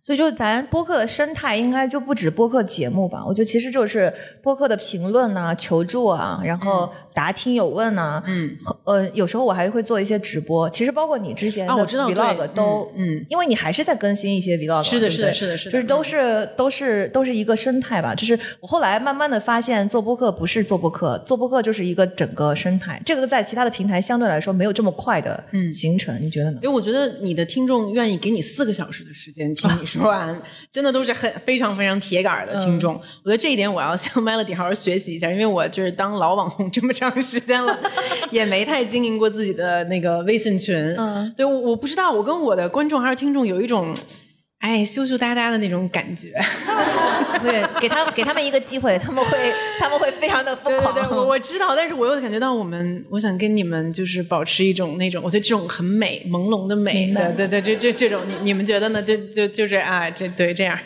所以就咱播客的生态应该就不止播客节目吧？我觉得其实就是播客的评论啊、求助啊，然后答听友问啊，嗯，呃，有时候我还会做一些直播。其实包括你之前的啊我知道 vlog 都，嗯嗯因为你还是在更新一些 vlog，是的是的是的是的就是都是都是都是一个生态吧。就是我后来慢慢的发现，做播客不是做播客，做播客就是一个整个生态。这个在其他的平台相对来说没有这么快的形成，你觉得呢？因为我觉得你的听众愿意给你四个小时的时间听你说完，真的都是很非常非常铁杆的听众。我觉得这一点我要向 Melody 好好学习一下，因为我就是当老网红这么长时间了，也没太经营过自己的那个微信群。嗯，对，我我不知道，我跟我的观众还是听众有一种。哎，羞羞答答的那种感觉，对，给他给他们一个机会，他们会他们会非常的疯狂。对对对，我我知道，但是我又感觉到我们，我想跟你们就是保持一种那种，我觉得这种很美、朦胧的美，对对对，这这这种，你你们觉得呢？就就就是啊，这对这样，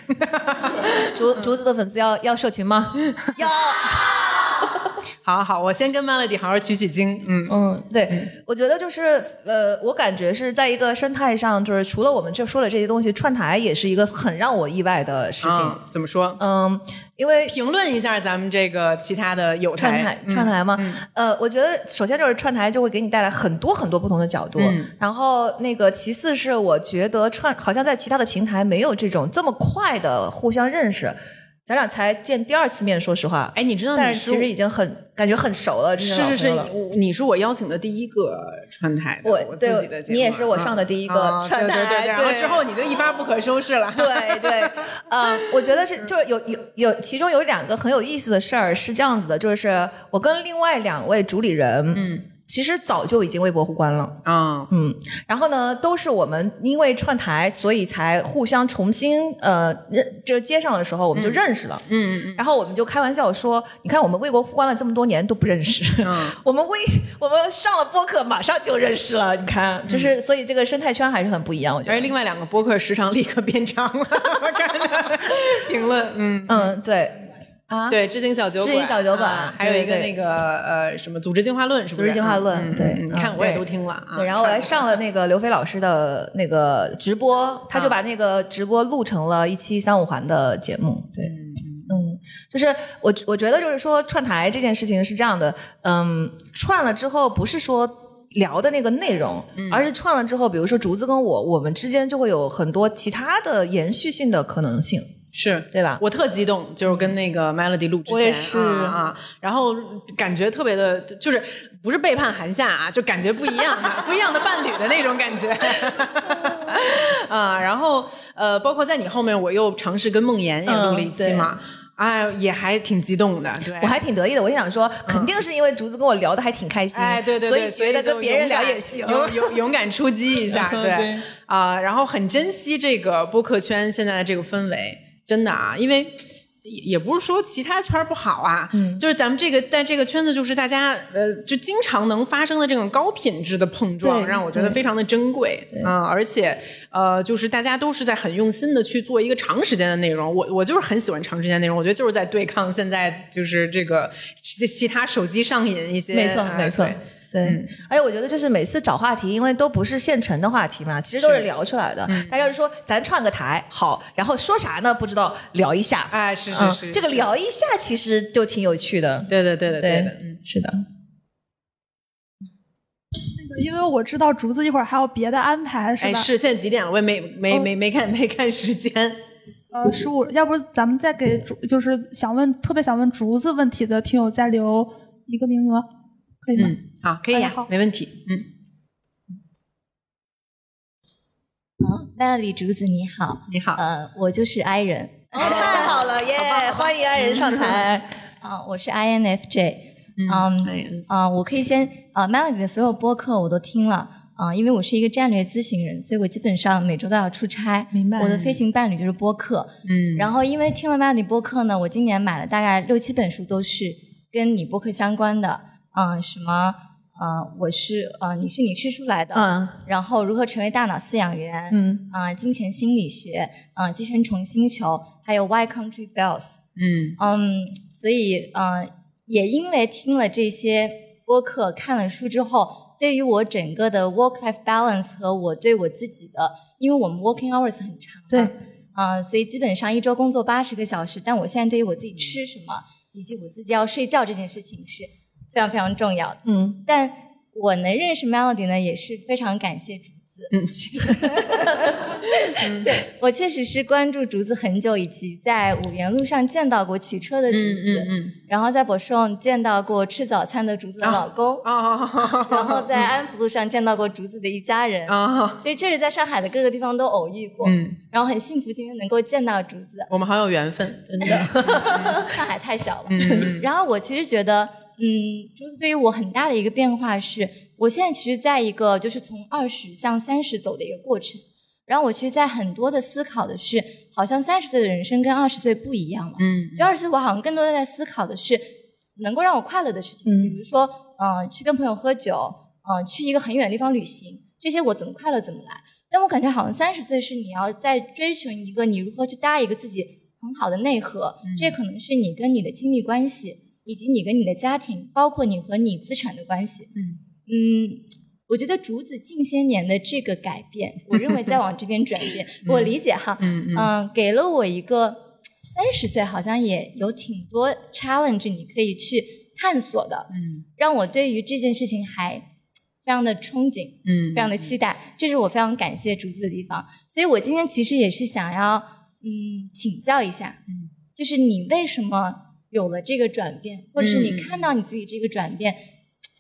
竹竹子的粉丝要要社群吗？要。好好，我先跟 Melody 好好取取经，嗯嗯，对，我觉得就是呃，我感觉是在一个生态上，就是除了我们这说的这些东西，串台也是一个很让我意外的事情。啊怎么说？嗯，因为评论一下咱们这个其他的有串台嗯串台吗？呃，我觉得首先就是串台就会给你带来很多很多不同的角度，嗯然后那个其次是我觉得串好像在其他的平台没有这种这么快的互相认识。咱俩才见第二次面，说实话，哎，你知道，但是其实已经很感觉很熟了，是是是，你是我邀请的第一个串台的，我我自己的节目，你也是我上的第一个啊串台，对对对，然后之后你就一发不可收拾了，对对，嗯，我觉得是就是有有有，其中有两个很有意思的事儿是这样子的，就是我跟另外两位主理人，嗯。其实早就已经微博互关了啊，嗯，然后呢，都是我们因为串台，所以才互相重新呃认，就接上的时候我们就认识了，嗯嗯，然后我们就开玩笑说，你看我们微博互关了这么多年都不认识，嗯，我们微我们上了播客马上就认识了，你看，就是、所以这个生态圈还是很不一样，我觉得。而另外两个播客时长立刻变长了，我看着评论，嗯。嗯，对。啊，对，知行小酒馆，知行小酒馆，啊、还有一个那个呃什么组织进化论，是不是？组织进化论，对，你看我也都听了啊。对，然后我还上了那个刘飞老师的那个直播，他就把那个直播录成了一期三五环的节目，对，嗯，就是我我觉得就是说串台这件事情是这样的，嗯，串了之后不是说。聊的那个内容，而是串了之后，比如说竹子跟我，我们之间就会有很多其他的延续性的可能性，是对吧？我特激动，就是跟那个 Melody 录之前，我也是啊啊，然后感觉特别的，就是不是背叛韩夏啊，就感觉不一样啊，不一样的伴侣的那种感觉，啊，然后呃，包括在你后面，我又尝试跟梦妍也录了一期嘛。哎，也还挺激动的，对我还挺得意的。我就想说，肯定是因为竹子跟我聊的还挺开心，哎，对对所以觉得跟别人聊也行，勇勇勇敢出击一下，对啊、然后很珍惜这个播客圈现在的这个氛围，真的啊，因为。也也不是说其他圈不好啊，嗯，就是咱们这个在这个圈子，就是大家呃，就经常能发生的这种高品质的碰撞，让我觉得非常的珍贵啊、嗯，而且呃，就是大家都是在很用心的去做一个长时间的内容，我我就是很喜欢长时间内容，我觉得就是在对抗现在就是这个其其他手机上瘾一些，没错啊没错。对，嗯、而且我觉得就是每次找话题，因为都不是现成的话题嘛，其实都是聊出来的。嗯、大家就说咱串个台好，然后说啥呢？不知道聊一下。哎，是是是,、嗯，这个聊一下其实就挺有趣的。对对对对对的，嗯，是的。那个，因为我知道竹子一会儿还有别的安排，是吧？哎，是现在几点了？我也没没没没看没看时间。呃，十五，要不咱们再给竹，就是想问特别想问竹子问题的听友再留一个名额，可以吗？嗯好，可以呀、哎、没问题。嗯。好，Melody 竹子你好，你好。呃，我就是 I 人。哦，太好了 耶！欢迎 I 人上台。啊，我是 INFJ。嗯啊，我可以先啊，Melody 的所有播客我都听了啊，因为我是一个战略咨询人，所以我基本上每周都要出差。明白。我的飞行伴侣就是播客。嗯。然后因为听了 Melody 播客呢，我今年买了大概六七本书，都是跟你播客相关的。嗯，什么？呃，我是呃，你是你吃出来的，嗯，然后如何成为大脑饲养员，嗯，啊、呃，金钱心理学，啊、呃，寄生虫星球，还有 Why Country Fails，嗯。嗯，所以呃，也因为听了这些播客，看了书之后，对于我整个的 work life balance 和我对我自己的，因为我们 working hours 很长，对，啊、所以基本上一周工作八十个小时。但我现在对于我自己吃什么以及我自己要睡觉这件事情是非常非常重要的。嗯，但我能认识 Melody 呢，也是非常感谢竹子。嗯，谢谢。对我确实是关注竹子很久，以及在五原路上见到过骑车的竹子，嗯嗯然后在博顺见到过吃早餐的竹子的老公，啊然后在安福路上见到过竹子的一家人，啊，所以确实在上海的各个地方都偶遇过，嗯，然后很幸福今天能够见到竹子，我们好有缘分，真的。上海太小了。嗯然后我其实觉得，嗯，就是对于我很大的一个变化是，我现在其实在一个就是从二十向三十走的一个过程。然后我其实，在很多的思考的是，好像三十岁的人生跟二十岁不一样了。嗯就二十岁，我好像更多的在思考的是能够让我快乐的事情，嗯比如说，嗯、去跟朋友喝酒，嗯、去一个很远的地方旅行，这些我怎么快乐怎么来。但我感觉好像三十岁是你要在追寻一个你如何去搭一个自己很好的内核，这可能是你跟你的亲密关系，以及你跟你的家庭，包括你和你资产的关系。嗯。我觉得竹子近些年的这个改变，我认为在往这边转变，我理解哈，嗯嗯嗯，给了我一个三十岁好像也有挺多 challenge 你可以去探索的，嗯。让我对于这件事情还非常的憧憬，嗯非常的期待，这是我非常感谢竹子的地方。所以我今天其实也是想要嗯请教一下，嗯，就是你为什么有了这个转变，或者是你嗯。看到你自己这个转变，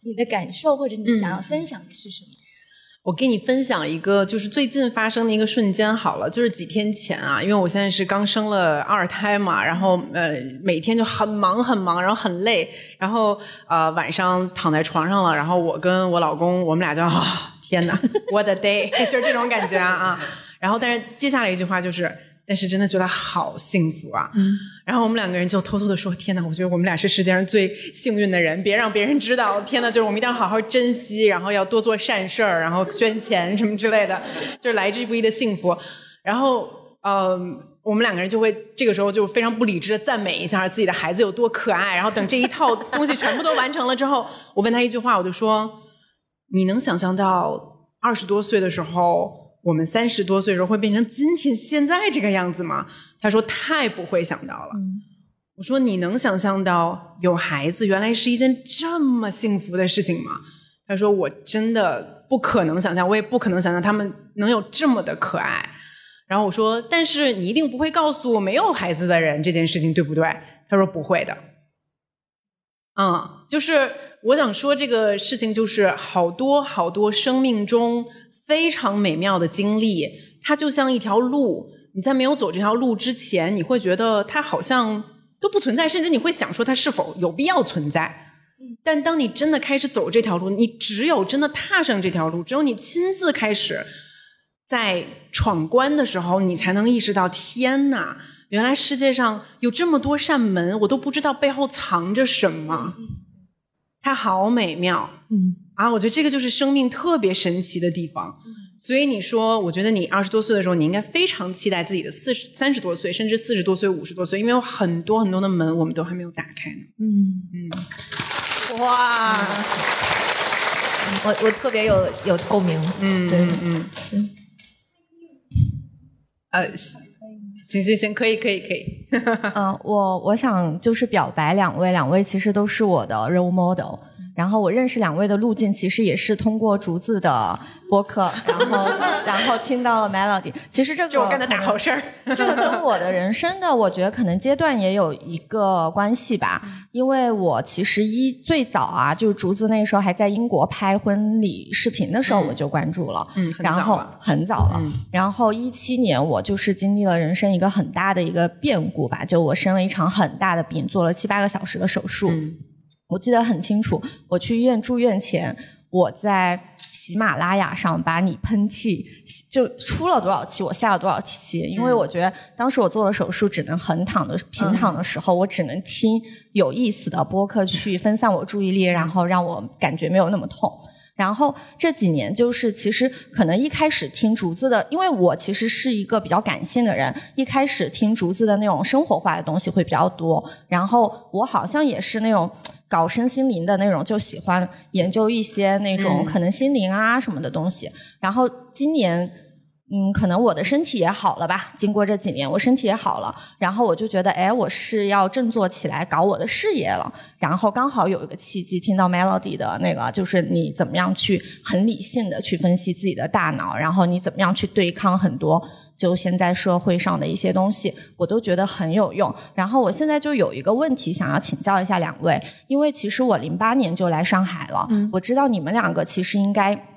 你的感受或者你想要嗯。分享的是什么？我给你分享一个，就是最近发生的一个瞬间好了，就是几天前啊，因为我现在是刚生了二胎嘛，然后呃每天就很忙很忙，然后很累，然后呃晚上躺在床上了，然后我跟我老公我们俩就啊天哪，what a day，就是这种感觉啊啊，然后但是接下来一句话就是，但是真的觉得好幸福啊，然后我们两个人就偷偷的说：“天哪，我觉得我们俩是世界上最幸运的人，别让别人知道。天哪，就是我们一定要好好珍惜，然后要多做善事儿，然后捐钱什么之类的，就是来之不易的幸福。然后，呃，我们两个人就会这个时候就非常不理智的赞美一下自己的孩子有多可爱。然后等这一套东西全部都完成了之后，我问他一句话，我就说：你能想象到二十多岁的时候？”我们三十多岁的时候会变成今天现在这个样子吗？他说太不会想到了。我说你能想象到有孩子原来是一件这么幸福的事情吗？他说我真的不可能想象，我也不可能想象他们能有这么的可爱。然后我说，但是你一定不会告诉我没有孩子的人这件事情，对不对？他说不会的。嗯，就是我想说这个事情，就是好多好多生命中非常美妙的经历，它就像一条路。你在没有走这条路之前，你会觉得它好像都不存在，甚至你会想说它是否有必要存在。但当你真的开始走这条路，你只有真的踏上这条路，只有你亲自开始在闯关的时候，你才能意识到：天哪！原来世界上有这么多扇门，我都不知道背后藏着什么。它好美妙，嗯啊，我觉得这个就是生命特别神奇的地方。所以你说，我觉得你二十多岁的时候，你应该非常期待自己的四十三十多岁，甚至四十多岁、五十多岁，因为有很多很多的门我们都还没有打开呢。嗯嗯，哇，我我特别有有共鸣，嗯对嗯嗯，呃，行行行，可以可以可以。嗯，我我想就是表白两位，两位其实都是我的 role model。然后我认识两位的路径，其实也是通过竹子的播客，然后 然后听到了 Melody。其实这个就我干的大好事儿，这个跟我的人生的，我觉得可能阶段也有一个关系吧。因为我其实一最早啊，就是竹子那时候还在英国拍婚礼视频的时候，我就关注了，嗯，很然后很早了。嗯然后一七年我就是经历了人生一个很大的一个变故吧，就我生了一场很大的病，做了七八个小时的手术。嗯我记得很清楚，我去医院住院前，我在喜马拉雅上把你喷气就出了多少期，我下了多少期，因为我觉得当时我做了手术，只能横躺的平躺的时候，我只能听有意思的播客去 分散我注意力，然后让我感觉没有那么痛。然后这几年就是，其实可能一开始听竹子的，因为我其实是一个比较感性的人，一开始听竹子的那种生活化的东西会比较多。然后我好像也是那种搞身心灵的那种，就喜欢研究一些那种嗯可能心灵啊什么的东西。然后今年嗯，可能我的身体也好了吧。经过这几年，我身体也好了，然后我就觉得，哎，我是要振作起来搞我的事业了。然后刚好有一个契机，听到 Melody 的那个，就是你怎么样去很理性的去分析自己的大脑，然后你怎么样去对抗很多就现在社会上的一些东西，我都觉得很有用。然后我现在就有一个问题想要请教一下两位，因为其实我零八年就来上海了，我知道你们两个其实应该。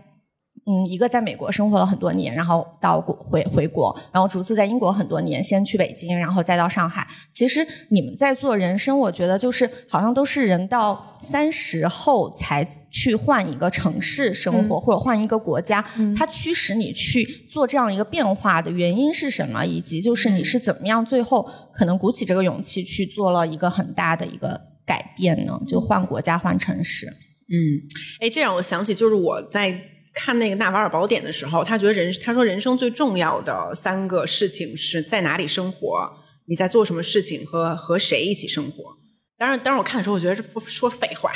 嗯，一个在美国生活了很多年，然后到国回回国，然后竹子在英国很多年，先去北京，然后再到上海。其实你们在做人生，我觉得就是好像都是人到三十后才去换一个城市生活，或者换一个国家。它驱使你去做这样一个变化的原因是什么？以及就是你是怎么样最后可能鼓起这个勇气去做了一个很大的一个改变呢？就换国家、换城市。嗯，哎，这让我想起就是我在。看那个《纳瓦尔宝典》的时候，他觉得人他说人生最重要的三个事情是在哪里生活，你在做什么事情和和谁一起生活。当然，当然我看的时候，我觉得这不说废话。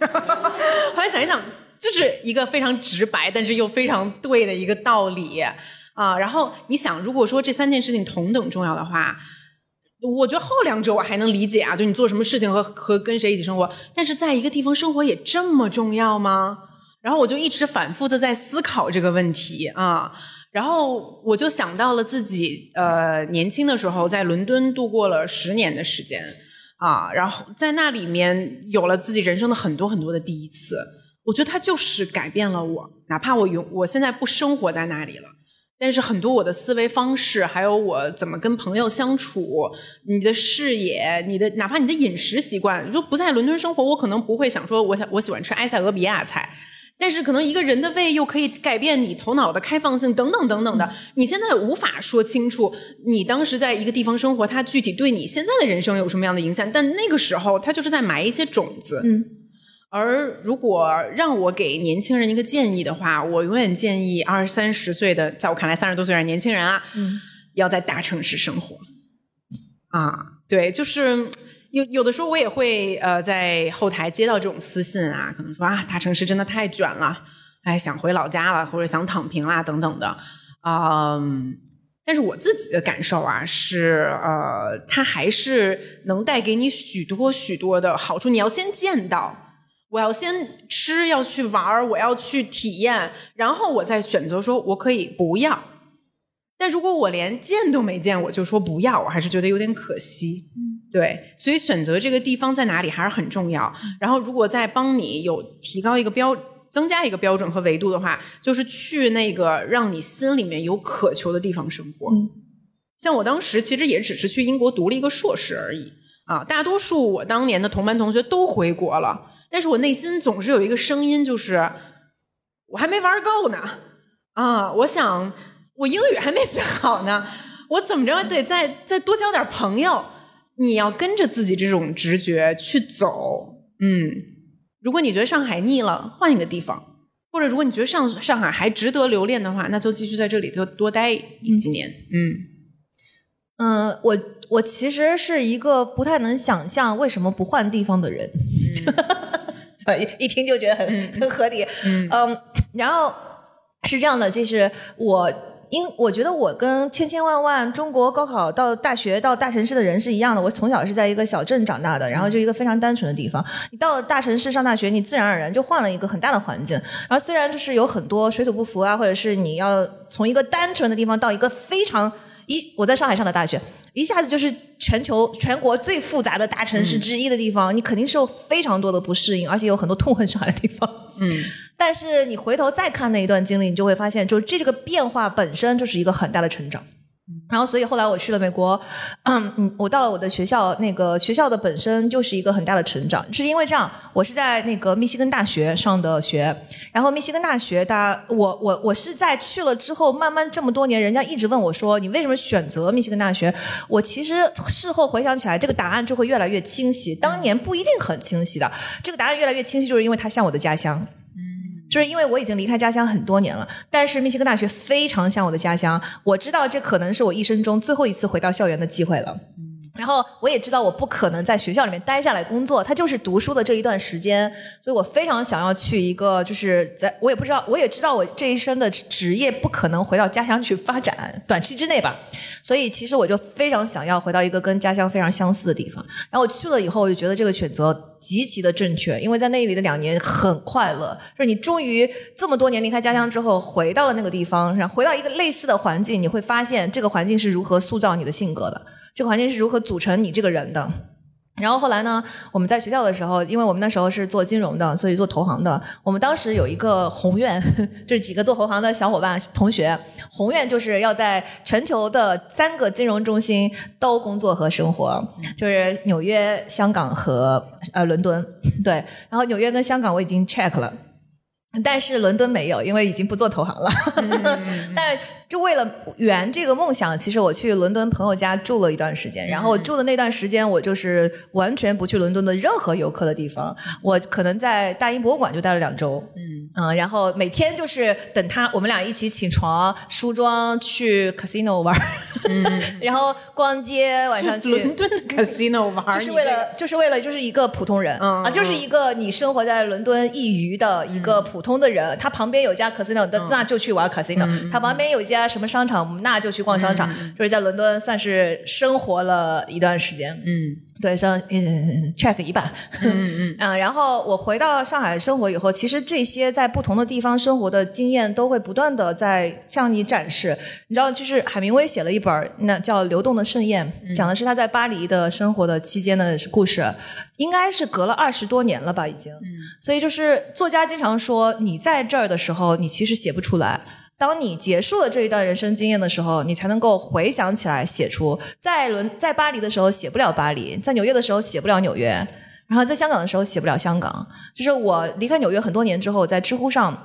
后来想一想，就是一个非常直白，但是又非常对的一个道理啊。然后你想，如果说这三件事情同等重要的话，我觉得后两者我还能理解啊，就你做什么事情和和跟谁一起生活，但是在一个地方生活也这么重要吗？然后我就一直反复的在思考这个问题啊，然后我就想到了自己呃年轻的时候在伦敦度过了十年的时间啊，然后在那里面有了自己人生的很多很多的第一次，我觉得它就是改变了我，哪怕我永我现在不生活在那里了，但是很多我的思维方式，还有我怎么跟朋友相处，你的视野，你的哪怕你的饮食习惯，如果不在伦敦生活，我可能不会想说我想我喜欢吃埃塞俄比亚菜。但是可能一个人的胃又可以改变你头脑的开放性等等等等的，你现在无法说清楚你当时在一个地方生活，它具体对你现在的人生有什么样的影响。但那个时候，它就是在埋一些种子。嗯。而如果让我给年轻人一个建议的话，我永远建议二三十岁的，在我看来三十多岁的年轻人啊，要在大城市生活。啊，对，就是。有有的时候我也会呃在后台接到这种私信啊，可能说啊大城市真的太卷了，哎想回老家了或者想躺平啦等等的，嗯，但是我自己的感受啊是呃它还是能带给你许多许多的好处。你要先见到，我要先吃要去玩我要去体验，然后我再选择说我可以不要。但如果我连见都没见我就说不要，我还是觉得有点可惜。对，所以选择这个地方在哪里还是很重要。然后，如果再帮你有提高一个标，增加一个标准和维度的话，就是去那个让你心里面有渴求的地方生活。像我当时其实也只是去英国读了一个硕士而已啊。大多数我当年的同班同学都回国了，但是我内心总是有一个声音，就是我还没玩够呢啊！我想我英语还没学好呢，我怎么着得再再多交点朋友。你要跟着自己这种直觉去走，嗯，如果你觉得上海腻了，换一个地方；或者如果你觉得上上海还值得留恋的话，那就继续在这里头多待几年。嗯。嗯，我我其实是一个不太能想象为什么不换地方的人，一听就觉得很很合理。嗯，然后是这样的，就是我。因我觉得我跟千千万万中国高考到大学到大城市的人是一样的。我从小是在一个小镇长大的，然后就一个非常单纯的地方。你到了大城市上大学，你自然而然就换了一个很大的环境。然后虽然就是有很多水土不服啊，或者是你要从一个单纯的地方到一个非常一我在上海上的大学，一下子就是全球全国最复杂的大城市之一的地方，你肯定是有非常多的不适应，而且有很多痛恨上海的地方。嗯。但是你回头再看那一段经历，你就会发现，就是这个变化本身就是一个很大的成长。然后，所以后来我去了美国，嗯，我到了我的学校，那个学校的本身就是一个很大的成长，是因为这样，我是在那个密西根大学上的学，然后密西根大学，大我我我是在去了之后，慢慢这么多年，人家一直问我说，你为什么选择密西根大学？我其实事后回想起来，这个答案就会越来越清晰，当年不一定很清晰的，这个答案越来越清晰，就是因为它像我的家乡。就是因为我已经离开家乡很多年了，但是密歇根大学非常像我的家乡。我知道这可能是我一生中最后一次回到校园的机会了。然后我也知道我不可能在学校里面待下来工作，它就是读书的这一段时间，所以我非常想要去一个，就是在我也不知道，我也知道我这一生的职业不可能回到家乡去发展，短期之内吧。所以其实我就非常想要回到一个跟家乡非常相似的地方。然后我去了以后，我就觉得这个选择极其的正确，因为在那里的两年很快乐，就是你终于这么多年离开家乡之后，回到了那个地方，然后回到一个类似的环境，你会发现这个环境是如何塑造你的性格的。这个环境是如何组成你这个人的？然后后来呢？我们在学校的时候，因为我们那时候是做金融的，所以做投行的。我们当时有一个宏愿，就是几个做投行的小伙伴同学，宏愿就是要在全球的三个金融中心都工作和生活，就是纽约、香港和呃伦敦。对，然后纽约跟香港我已经 check 了。但是伦敦没有，因为已经不做投行了。但就为了圆这个梦想，其实我去伦敦朋友家住了一段时间。然后住的那段时间，我就是完全不去伦敦的任何游客的地方。我可能在大英博物馆就待了两周。嗯。然后每天就是等他，我们俩一起起床、梳妆去 casino 玩，然后逛街，晚上去伦敦的 casino 玩，就是为了就是为了就是一个普通人啊，就是一个你生活在伦敦一隅的一个普通的人，他旁边有家 casino，那那就去玩 casino；他旁边有一家什么商场，那就去逛商场。就是在伦敦算是生活了一段时间，嗯，对，像嗯 check 一半，嗯嗯 然后我回到上海生活以后，其实这些在不同的地方生活的经验都会不断的在向你展示。你知道，就是海明威写了一本那叫《流动的盛宴》，讲的是他在巴黎的生活的期间的故事，应该是隔了二十多年了吧，已经。所以就是作家经常说，你在这儿的时候，你其实写不出来。当你结束了这一段人生经验的时候，你才能够回想起来写出。在伦在巴黎的时候写不了巴黎，在纽约的时候写不了纽约，然后在香港的时候写不了香港。就是我离开纽约很多年之后，在知乎上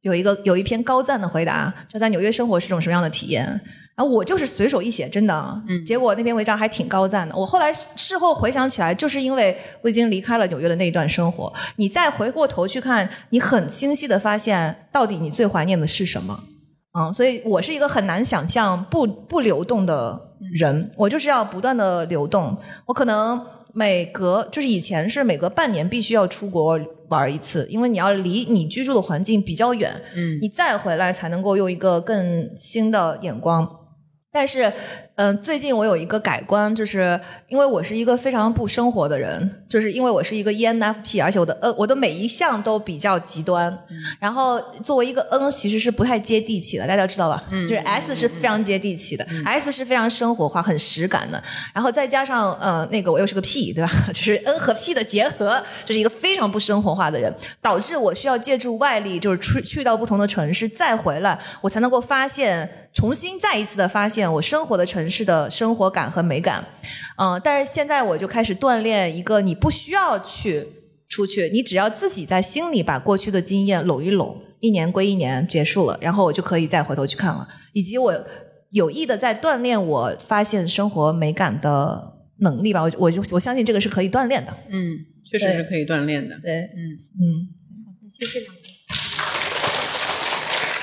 有一个有一篇高赞的回答，就在纽约生活是种什么样的体验。然后我就是随手一写，真的，嗯，结果那篇文章还挺高赞的。我后来事后回想起来，就是因为我已经离开了纽约的那一段生活，你再回过头去看，你很清晰的发现，到底你最怀念的是什么。嗯，所以我是一个很难想象不不流动的人，我就是要不断的流动。我可能每隔就是以前是每隔半年必须要出国玩一次，因为你要离你居住的环境比较远，嗯，你再回来才能够用一个更新的眼光。但是，嗯、最近我有一个改观，就是因为我是一个非常不生活的人，就是因为我是一个 E ENFP，而且我的呃我的每一项都比较极端。然后作为一个 N，其实是不太接地气的，大家知道吧？就是 S 是非常接地气的、s 是非常生活化、很实感的。然后再加上呃那个我又是个 P，对吧？就是 N 和 P 的结合，就是一个非常不生活化的人，导致我需要借助外力，就是去去到不同的城市再回来，我才能够发现。重新再一次的发现我生活的城市的生活感和美感，嗯，但是现在我就开始锻炼一个，你不需要去出去，你只要自己在心里把过去的经验拢一拢，一年归一年结束了，然后我就可以再回头去看了，以及我有意的在锻炼我发现生活美感的能力吧，我我就我相信这个是可以锻炼的，嗯，确实是可以锻炼的。对，嗯嗯，谢谢两位。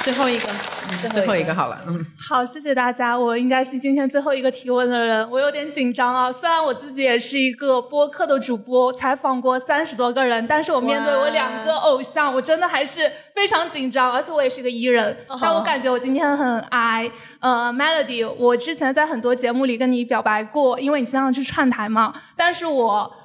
最后一个，嗯最后一个好了，嗯，好，谢谢大家。我应该是今天最后一个提问的人，我有点紧张啊。虽然我自己也是一个播客的主播，采访过三十多个人，但是我面对我两个偶像，我真的还是非常紧张。而且我也是个艺人，但我感觉我今天很 I。呃，Melody，我之前在很多节目里跟你表白过，因为你经常去串台嘛，但是我。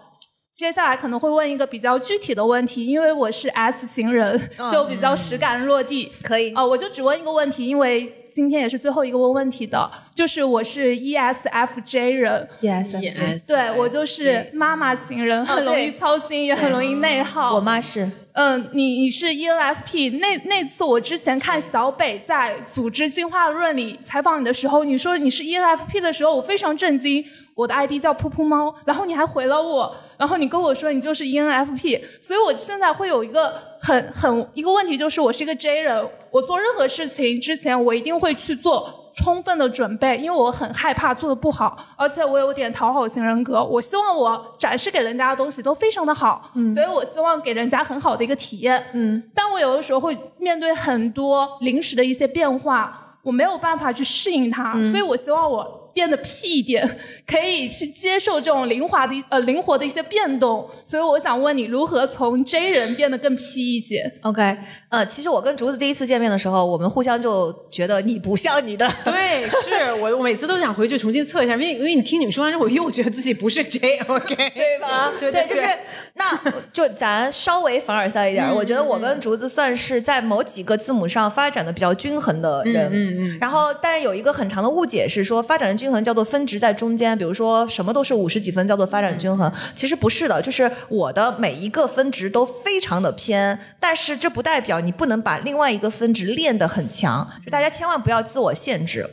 接下来可能会问一个比较具体的问题，因为我是 S 型人，就比较实感落地。可以啊、我就只问一个问题，因为今天也是最后一个问问题的，就是我是 E ESFJ 人。ESFJ 对我就是妈妈型人，很容易操心，也很容易内耗。我妈是。嗯，你你是 ENFP，那那次我之前看小北在《组织进化论》里采访你的时候，你说你是 ENFP 的时候，我非常震惊。我的 ID 叫噗噗猫，然后你还回了我，然后你跟我说你就是 ENFP，所以我现在会有一个很很一个问题，就是我是一个 J 人，我做任何事情之前，我一定会去做充分的准备，因为我很害怕做的不好，而且我有点讨好型人格，我希望我展示给人家的东西都非常的好，嗯，所以我希望给人家很好的一个体验，嗯，但我有的时候会面对很多临时的一些变化，我没有办法去适应它，所以我希望我。变得屁一点，可以去接受这种灵活的呃灵活的一些变动。所以我想问你，如何从 J 人变得更 P 一些？OK，呃，其实我跟竹子第一次见面的时候，我们互相就觉得你不像你的。对，是我我每次都想回去重新测一下，因为因为你听你们说完之后，我又觉得自己不是 J，OK，对吧？对对，就是那就咱稍微凡尔赛一点，嗯我觉得我跟竹子算是在某几个字母上发展的比较均衡的人。嗯嗯嗯然后，但是有一个很长的误解是说，发展的均衡叫做分值在中间，比如说什么都是五十几分叫做发展均衡，其实不是的，就是我的每一个分值都非常的偏，但是这不代表你不能把另外一个分值练得很强，就大家千万不要自我限制。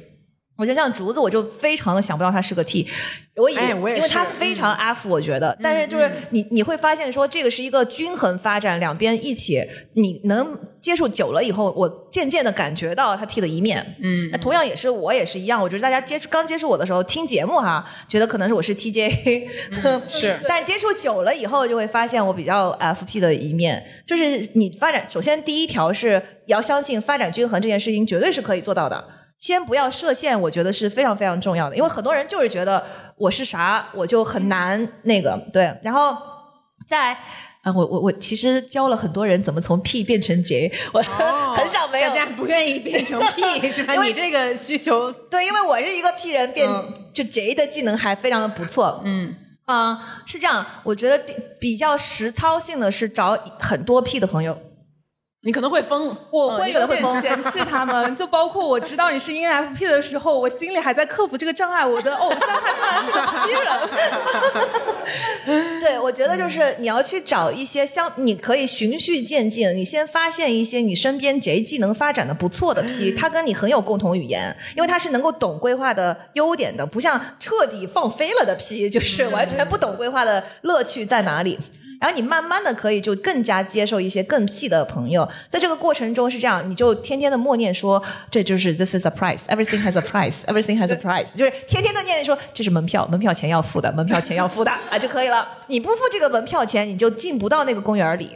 我觉得像竹子，我就非常的想不到他是个 T，我以为，因为他非常 F，我觉得，但是就是你你会发现说这个是一个均衡发展，两边一起，你能接触久了以后，我渐渐的感觉到他 T 的一面，嗯，那同样也是我也是一样，我觉得大家接触刚接触我的时候听节目哈，觉得可能是我是 TJ，是，但接触久了以后就会发现我比较 FP 的一面，就是你发展，首先第一条是要相信发展均衡这件事情绝对是可以做到的。先不要设限，我觉得是非常非常重要的，因为很多人就是觉得我是啥，我就很难那个对。然后再啊，我我我其实教了很多人怎么从 P 变成 J，我、很少没有大家不愿意变成 P 是吧？你这个需求对，因为我是一个 P 人，变、就 J 的技能还非常的不错。嗯啊、是这样，我觉得比比较实操性的是找很多 P 的朋友。你可能会疯，我会有点嫌弃他们，就包括我知道你是 ENFP 的时候，我心里还在克服这个障碍。我的偶像他竟然是个 P 人，对，我觉得就是你要去找一些相，你可以循序渐进。你先发现一些你身边 J 技能发展的不错的 P，他跟你很有共同语言，因为他是能够懂规划的优点的，不像彻底放飞了的 P，就是完全不懂规划的乐趣在哪里。然后你慢慢的可以就更加接受一些更屁的朋友，在这个过程中是这样，你就天天的默念说，这就是 this is a price，everything has a price，everything has a price，就是天天的念说这是门票，门票钱要付的，门票钱要付的啊就可以了。你不付这个门票钱，你就进不到那个公园里。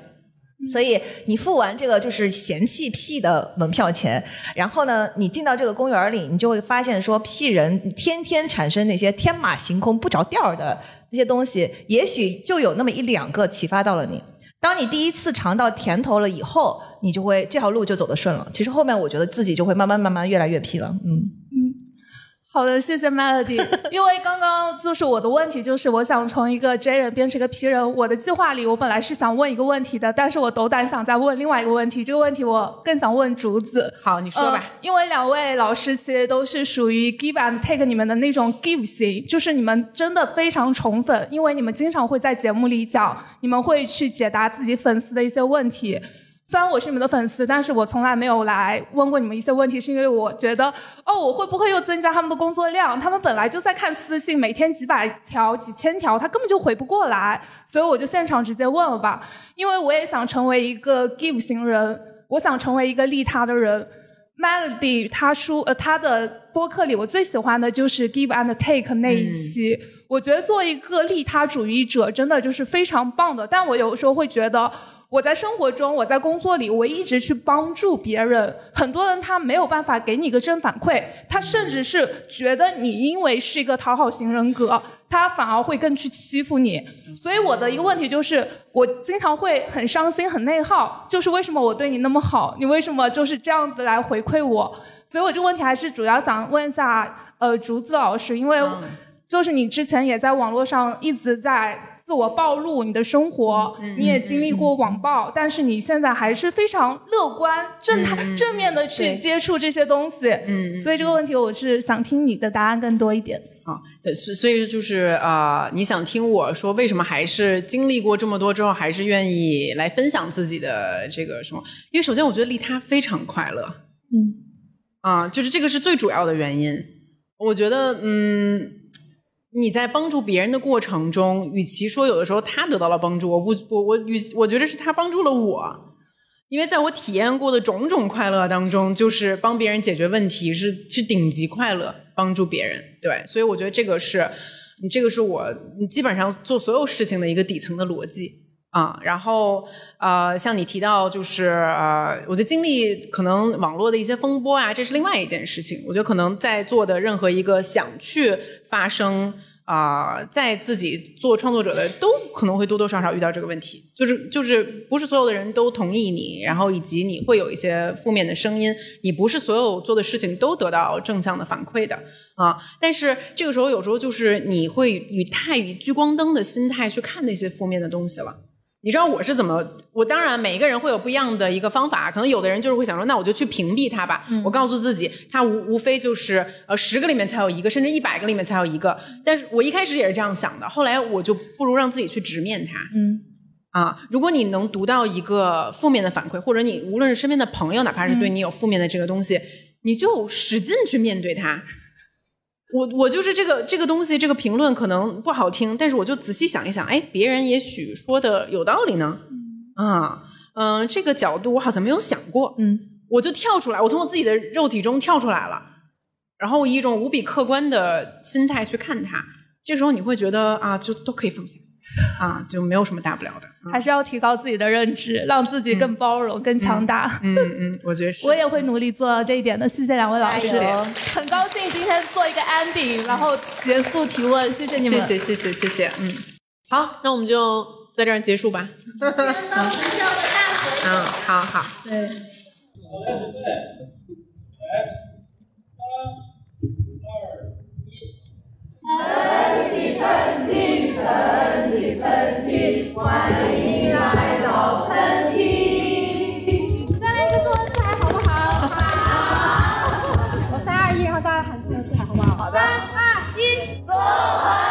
所以你付完这个就是嫌弃屁的门票钱，然后呢，你进到这个公园里，你就会发现说屁人天天产生那些天马行空、不着调的那些东西，也许就有那么一两个启发到了你。当你第一次尝到甜头了以后，你就会这条路就走得顺了。其实后面我觉得自己就会慢慢慢慢越来越皮了，嗯。好的，谢谢 Melody。因为刚刚就是我的问题，就是我想从一个 J 人变成一个 P 人。我的计划里，我本来是想问一个问题的，但是我斗胆想再问另外一个问题。这个问题我更想问竹子。好，你说吧。呃因为两位老师其实都是属于 give and take 你们的那种 give 型，就是你们真的非常宠粉，因为你们经常会在节目里讲，你们会去解答自己粉丝的一些问题。虽然我是你们的粉丝，但是我从来没有来问过你们一些问题，是因为我觉得，哦，我会不会又增加他们的工作量？他们本来就在看私信，每天几百条、几千条，他根本就回不过来，所以我就现场直接问了吧，因为我也想成为一个 give 型人，我想成为一个利他的人。Melody 他书呃他的播客里，我最喜欢的就是 Give and Take 那一期。我觉得做一个利他主义者真的就是非常棒的，但我有时候会觉得。我在生活中，我在工作里，我一直去帮助别人。很多人他没有办法给你一个正反馈，他甚至是觉得你因为是一个讨好型人格，他反而会更去欺负你。所以我的一个问题就是，我经常会很伤心、很内耗，就是为什么我对你那么好，你为什么就是这样子来回馈我？所以我这个问题还是主要想问一下，呃，竹子老师，因为就是你之前也在网络上一直在。自我暴露你的生活，你也经历过网暴，但是你现在还是非常乐观、正态、正面的去接触这些东西。嗯，所以这个问题我是想听你的答案更多一点。啊，对，所所以就是啊、呃你想听我说为什么还是经历过这么多之后，还是愿意来分享自己的这个什么？因为首先我觉得利他非常快乐，嗯，啊、就是这个是最主要的原因。我觉得，嗯，你在帮助别人的过程中，与其说有的时候他得到了帮助，我不，我我与我觉得是他帮助了我。因为在我体验过的种种快乐当中，就是帮别人解决问题是是顶级快乐，帮助别人，对，所以我觉得这个是，这个是我基本上做所有事情的一个底层的逻辑啊，然后呃，像你提到就是呃，我的经历可能网络的一些风波啊，这是另外一件事情。我觉得可能在座的任何一个想去发声啊、在自己做创作者的，都可能会多多少少遇到这个问题，就是就是不是所有的人都同意你，然后以及你会有一些负面的声音，你不是所有做的事情都得到正向的反馈的。啊，但是这个时候有时候就是你会以太以聚光灯的心态去看那些负面的东西了。你知道我是怎么？我当然每一个人会有不一样的一个方法，可能有的人就是会想说，那我就去屏蔽他吧。我告诉自己，他无无非就是呃十个里面才有一个，甚至一百个里面才有一个。但是我一开始也是这样想的，后来我就不如让自己去直面它。嗯啊，如果你能读到一个负面的反馈，或者你无论是身边的朋友，哪怕是对你有负面的这个东西，你就使劲去面对它。我我就是这个这个东西，这个评论可能不好听，但是我就仔细想一想，哎，别人也许说的有道理呢。啊，嗯、这个角度我好像没有想过。嗯，我就跳出来，我从我自己的肉体中跳出来了，然后以一种无比客观的心态去看它。这时候你会觉得啊，就都可以放下，啊，就没有什么大不了的。还是要提高自己的认知，让自己更包容、更强大。嗯嗯，我觉得是。我也会努力做到这一点的。谢谢两位老师很高兴今天做一个 ending，然后结束提问。谢谢你们，谢谢谢谢谢谢，嗯，好，那我们就在这儿结束吧。嗯，好好。对。喷嚏，喷嚏，喷嚏，喷嚏，欢迎来到喷嚏。再来一个作文四好不好？好。我三二一，然后大家喊出来四好不好？好的。三二一，作文。